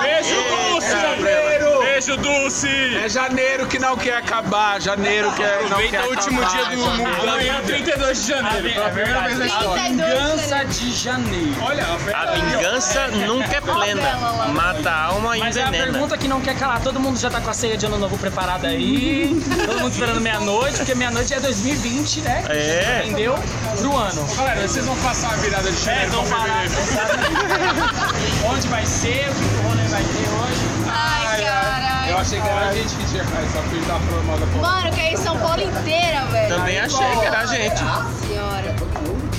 Beijo, Dulce! Beijo, Dulce! É janeiro que não quer acabar, janeiro que é- não quer Aproveita o último acabar, dia do mundo. Amanhã, 32 de janeiro. Pela primeira vez na história. A vingança de janeiro. Olha, A vingança nunca é plena. Mata a alma e Mas é a envenena. pergunta que não quer calar. Todo mundo já tá com a ceia de ano novo preparada aí. Todo mundo esperando meia-noite, porque meia-noite é 2020, né? É. Entendeu? Pro ano. galera, vocês vão passar a virada de É, janeiro vão pra falar fevereiro. <laughs> onde vai ser, o que o rolê vai ter hoje. Ai, caralho. Eu achei que era a gente que tinha caído, só que ele tá formando a Mano, que é em São Paulo inteira, velho. Também achei que era a gente. Nossa senhora.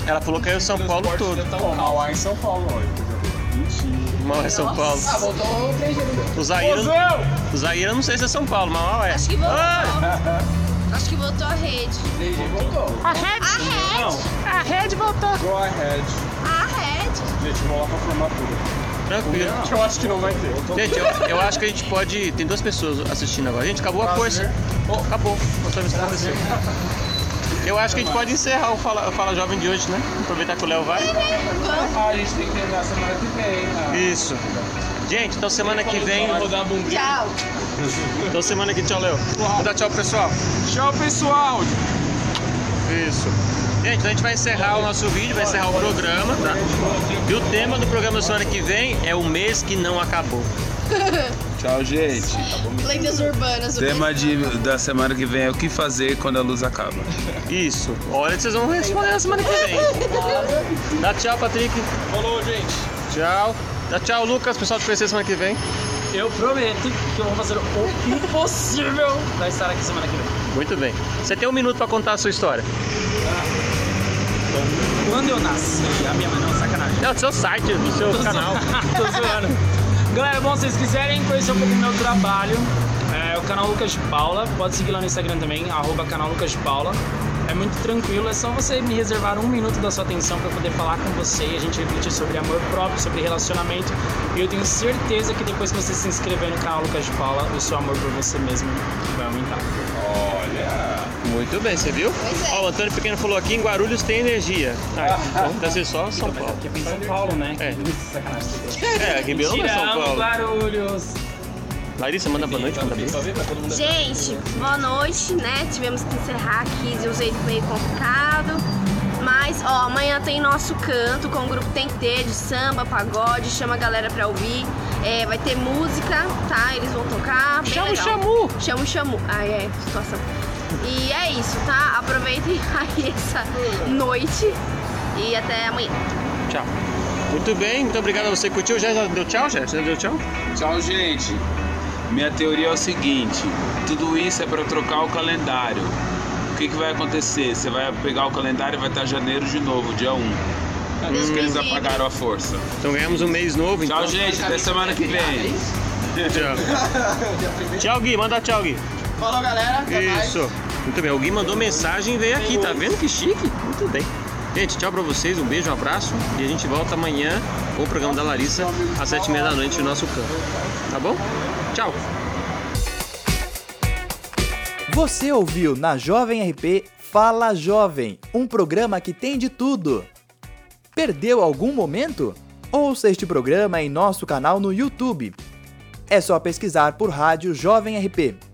Ela falou que é o São Paulo todo. Pô, Mauá em São Paulo, olha. Mal é São Paulo. O Zaira. O Zaira não sei se é São Paulo, mas mal é. Acho que voltou. Ah! <laughs> Acho que voltou a rede. A rede, A rede. a rede voltou. Go ahead. A rede. Gente, vamos lá pra formatura. Tranquilo. Eu acho que não vai ter. Gente, eu, eu acho que a gente pode. Tem duas pessoas assistindo agora. Gente, acabou a força. Oh, acabou. Nós estamos acontecendo. Eu acho que a gente pode encerrar o Fala, Fala Jovem de hoje, né? Aproveitar que o Léo vai. Ah, a gente tem que terminar semana que vem, né? Isso. Gente, então semana que vem. Tchau. Então semana que tchau, Léo. Vou dar tchau, pessoal. Tchau, pessoal. Isso. Gente, então a gente vai encerrar o nosso vídeo, vai encerrar o programa, tá? E o tema do programa da semana que vem é o mês que não acabou. <laughs> Tchau, gente. Lendas urbanas. o Tema de, da semana que vem é o que fazer quando a luz acaba. Isso. Olha que vocês vão responder na semana que vem. <laughs> Dá tchau, Patrick. Falou, gente. Tchau. Dá tchau, Lucas. Pessoal, te conhecer semana que vem. Eu prometo que eu vou fazer o impossível pra estar aqui semana que vem. Muito bem. Você tem um minuto pra contar a sua história. Quando eu nasci, a minha mãe não, sacanagem. Não, do seu site, do seu Tô canal. zoando, <laughs> Tô zoando. Galera, bom, se vocês quiserem conhecer um pouco do meu trabalho, é o canal Lucas de Paula, pode seguir lá no Instagram também, arroba canal Lucas de Paula. É muito tranquilo, é só você me reservar um minuto da sua atenção para poder falar com você e a gente refletir sobre amor próprio, sobre relacionamento. E eu tenho certeza que depois que você se inscrever no canal Lucas de Paula, o seu amor por você mesmo. Muito bem, você viu? Pois é. Ó, o Antônio Pequeno falou aqui, em Guarulhos tem energia. Ah, então deve ser só São Paulo. Aqui é em São Paulo, né? É. Sacanagem. É, Ribeirão não é São Paulo. Guarulhos. Larissa, manda boa noite, manda bem. Gente, boa noite, né? Tivemos que encerrar aqui de um jeito meio complicado. Mas, ó, amanhã tem nosso canto com o grupo Tem que Ter, de samba, pagode, chama a galera pra ouvir. É, vai ter música, tá? Eles vão tocar. Bem Chama o. Chamu! Chama o Chamu. Ah, é, situação. E é isso, tá? Aproveitem <laughs> aí essa noite e até amanhã. Tchau. Muito bem, muito obrigado a você que curtiu. Já, deu tchau, já? Já deu tchau? Tchau, gente. Minha teoria é o seguinte: tudo isso é para trocar o calendário. O que, que vai acontecer? Você vai pegar o calendário e vai estar janeiro de novo, dia 1. Por isso que eles apagaram a força. Então ganhamos um mês novo. Tchau, então. gente. Até semana que vem. Tchau. <laughs> tchau, Gui. Manda tchau, Gui. Falou, galera. Até mais. Muito bem. Gui mandou mensagem e veio aqui. Tá vendo que chique? Muito bem. Gente, tchau pra vocês. Um beijo, um abraço. E a gente volta amanhã com o programa da Larissa às sete e meia da noite no nosso campo. Tá bom? Tchau. Você ouviu na Jovem RP Fala Jovem, um programa que tem de tudo. Perdeu algum momento? Ouça este programa em nosso canal no YouTube. É só pesquisar por Rádio Jovem RP.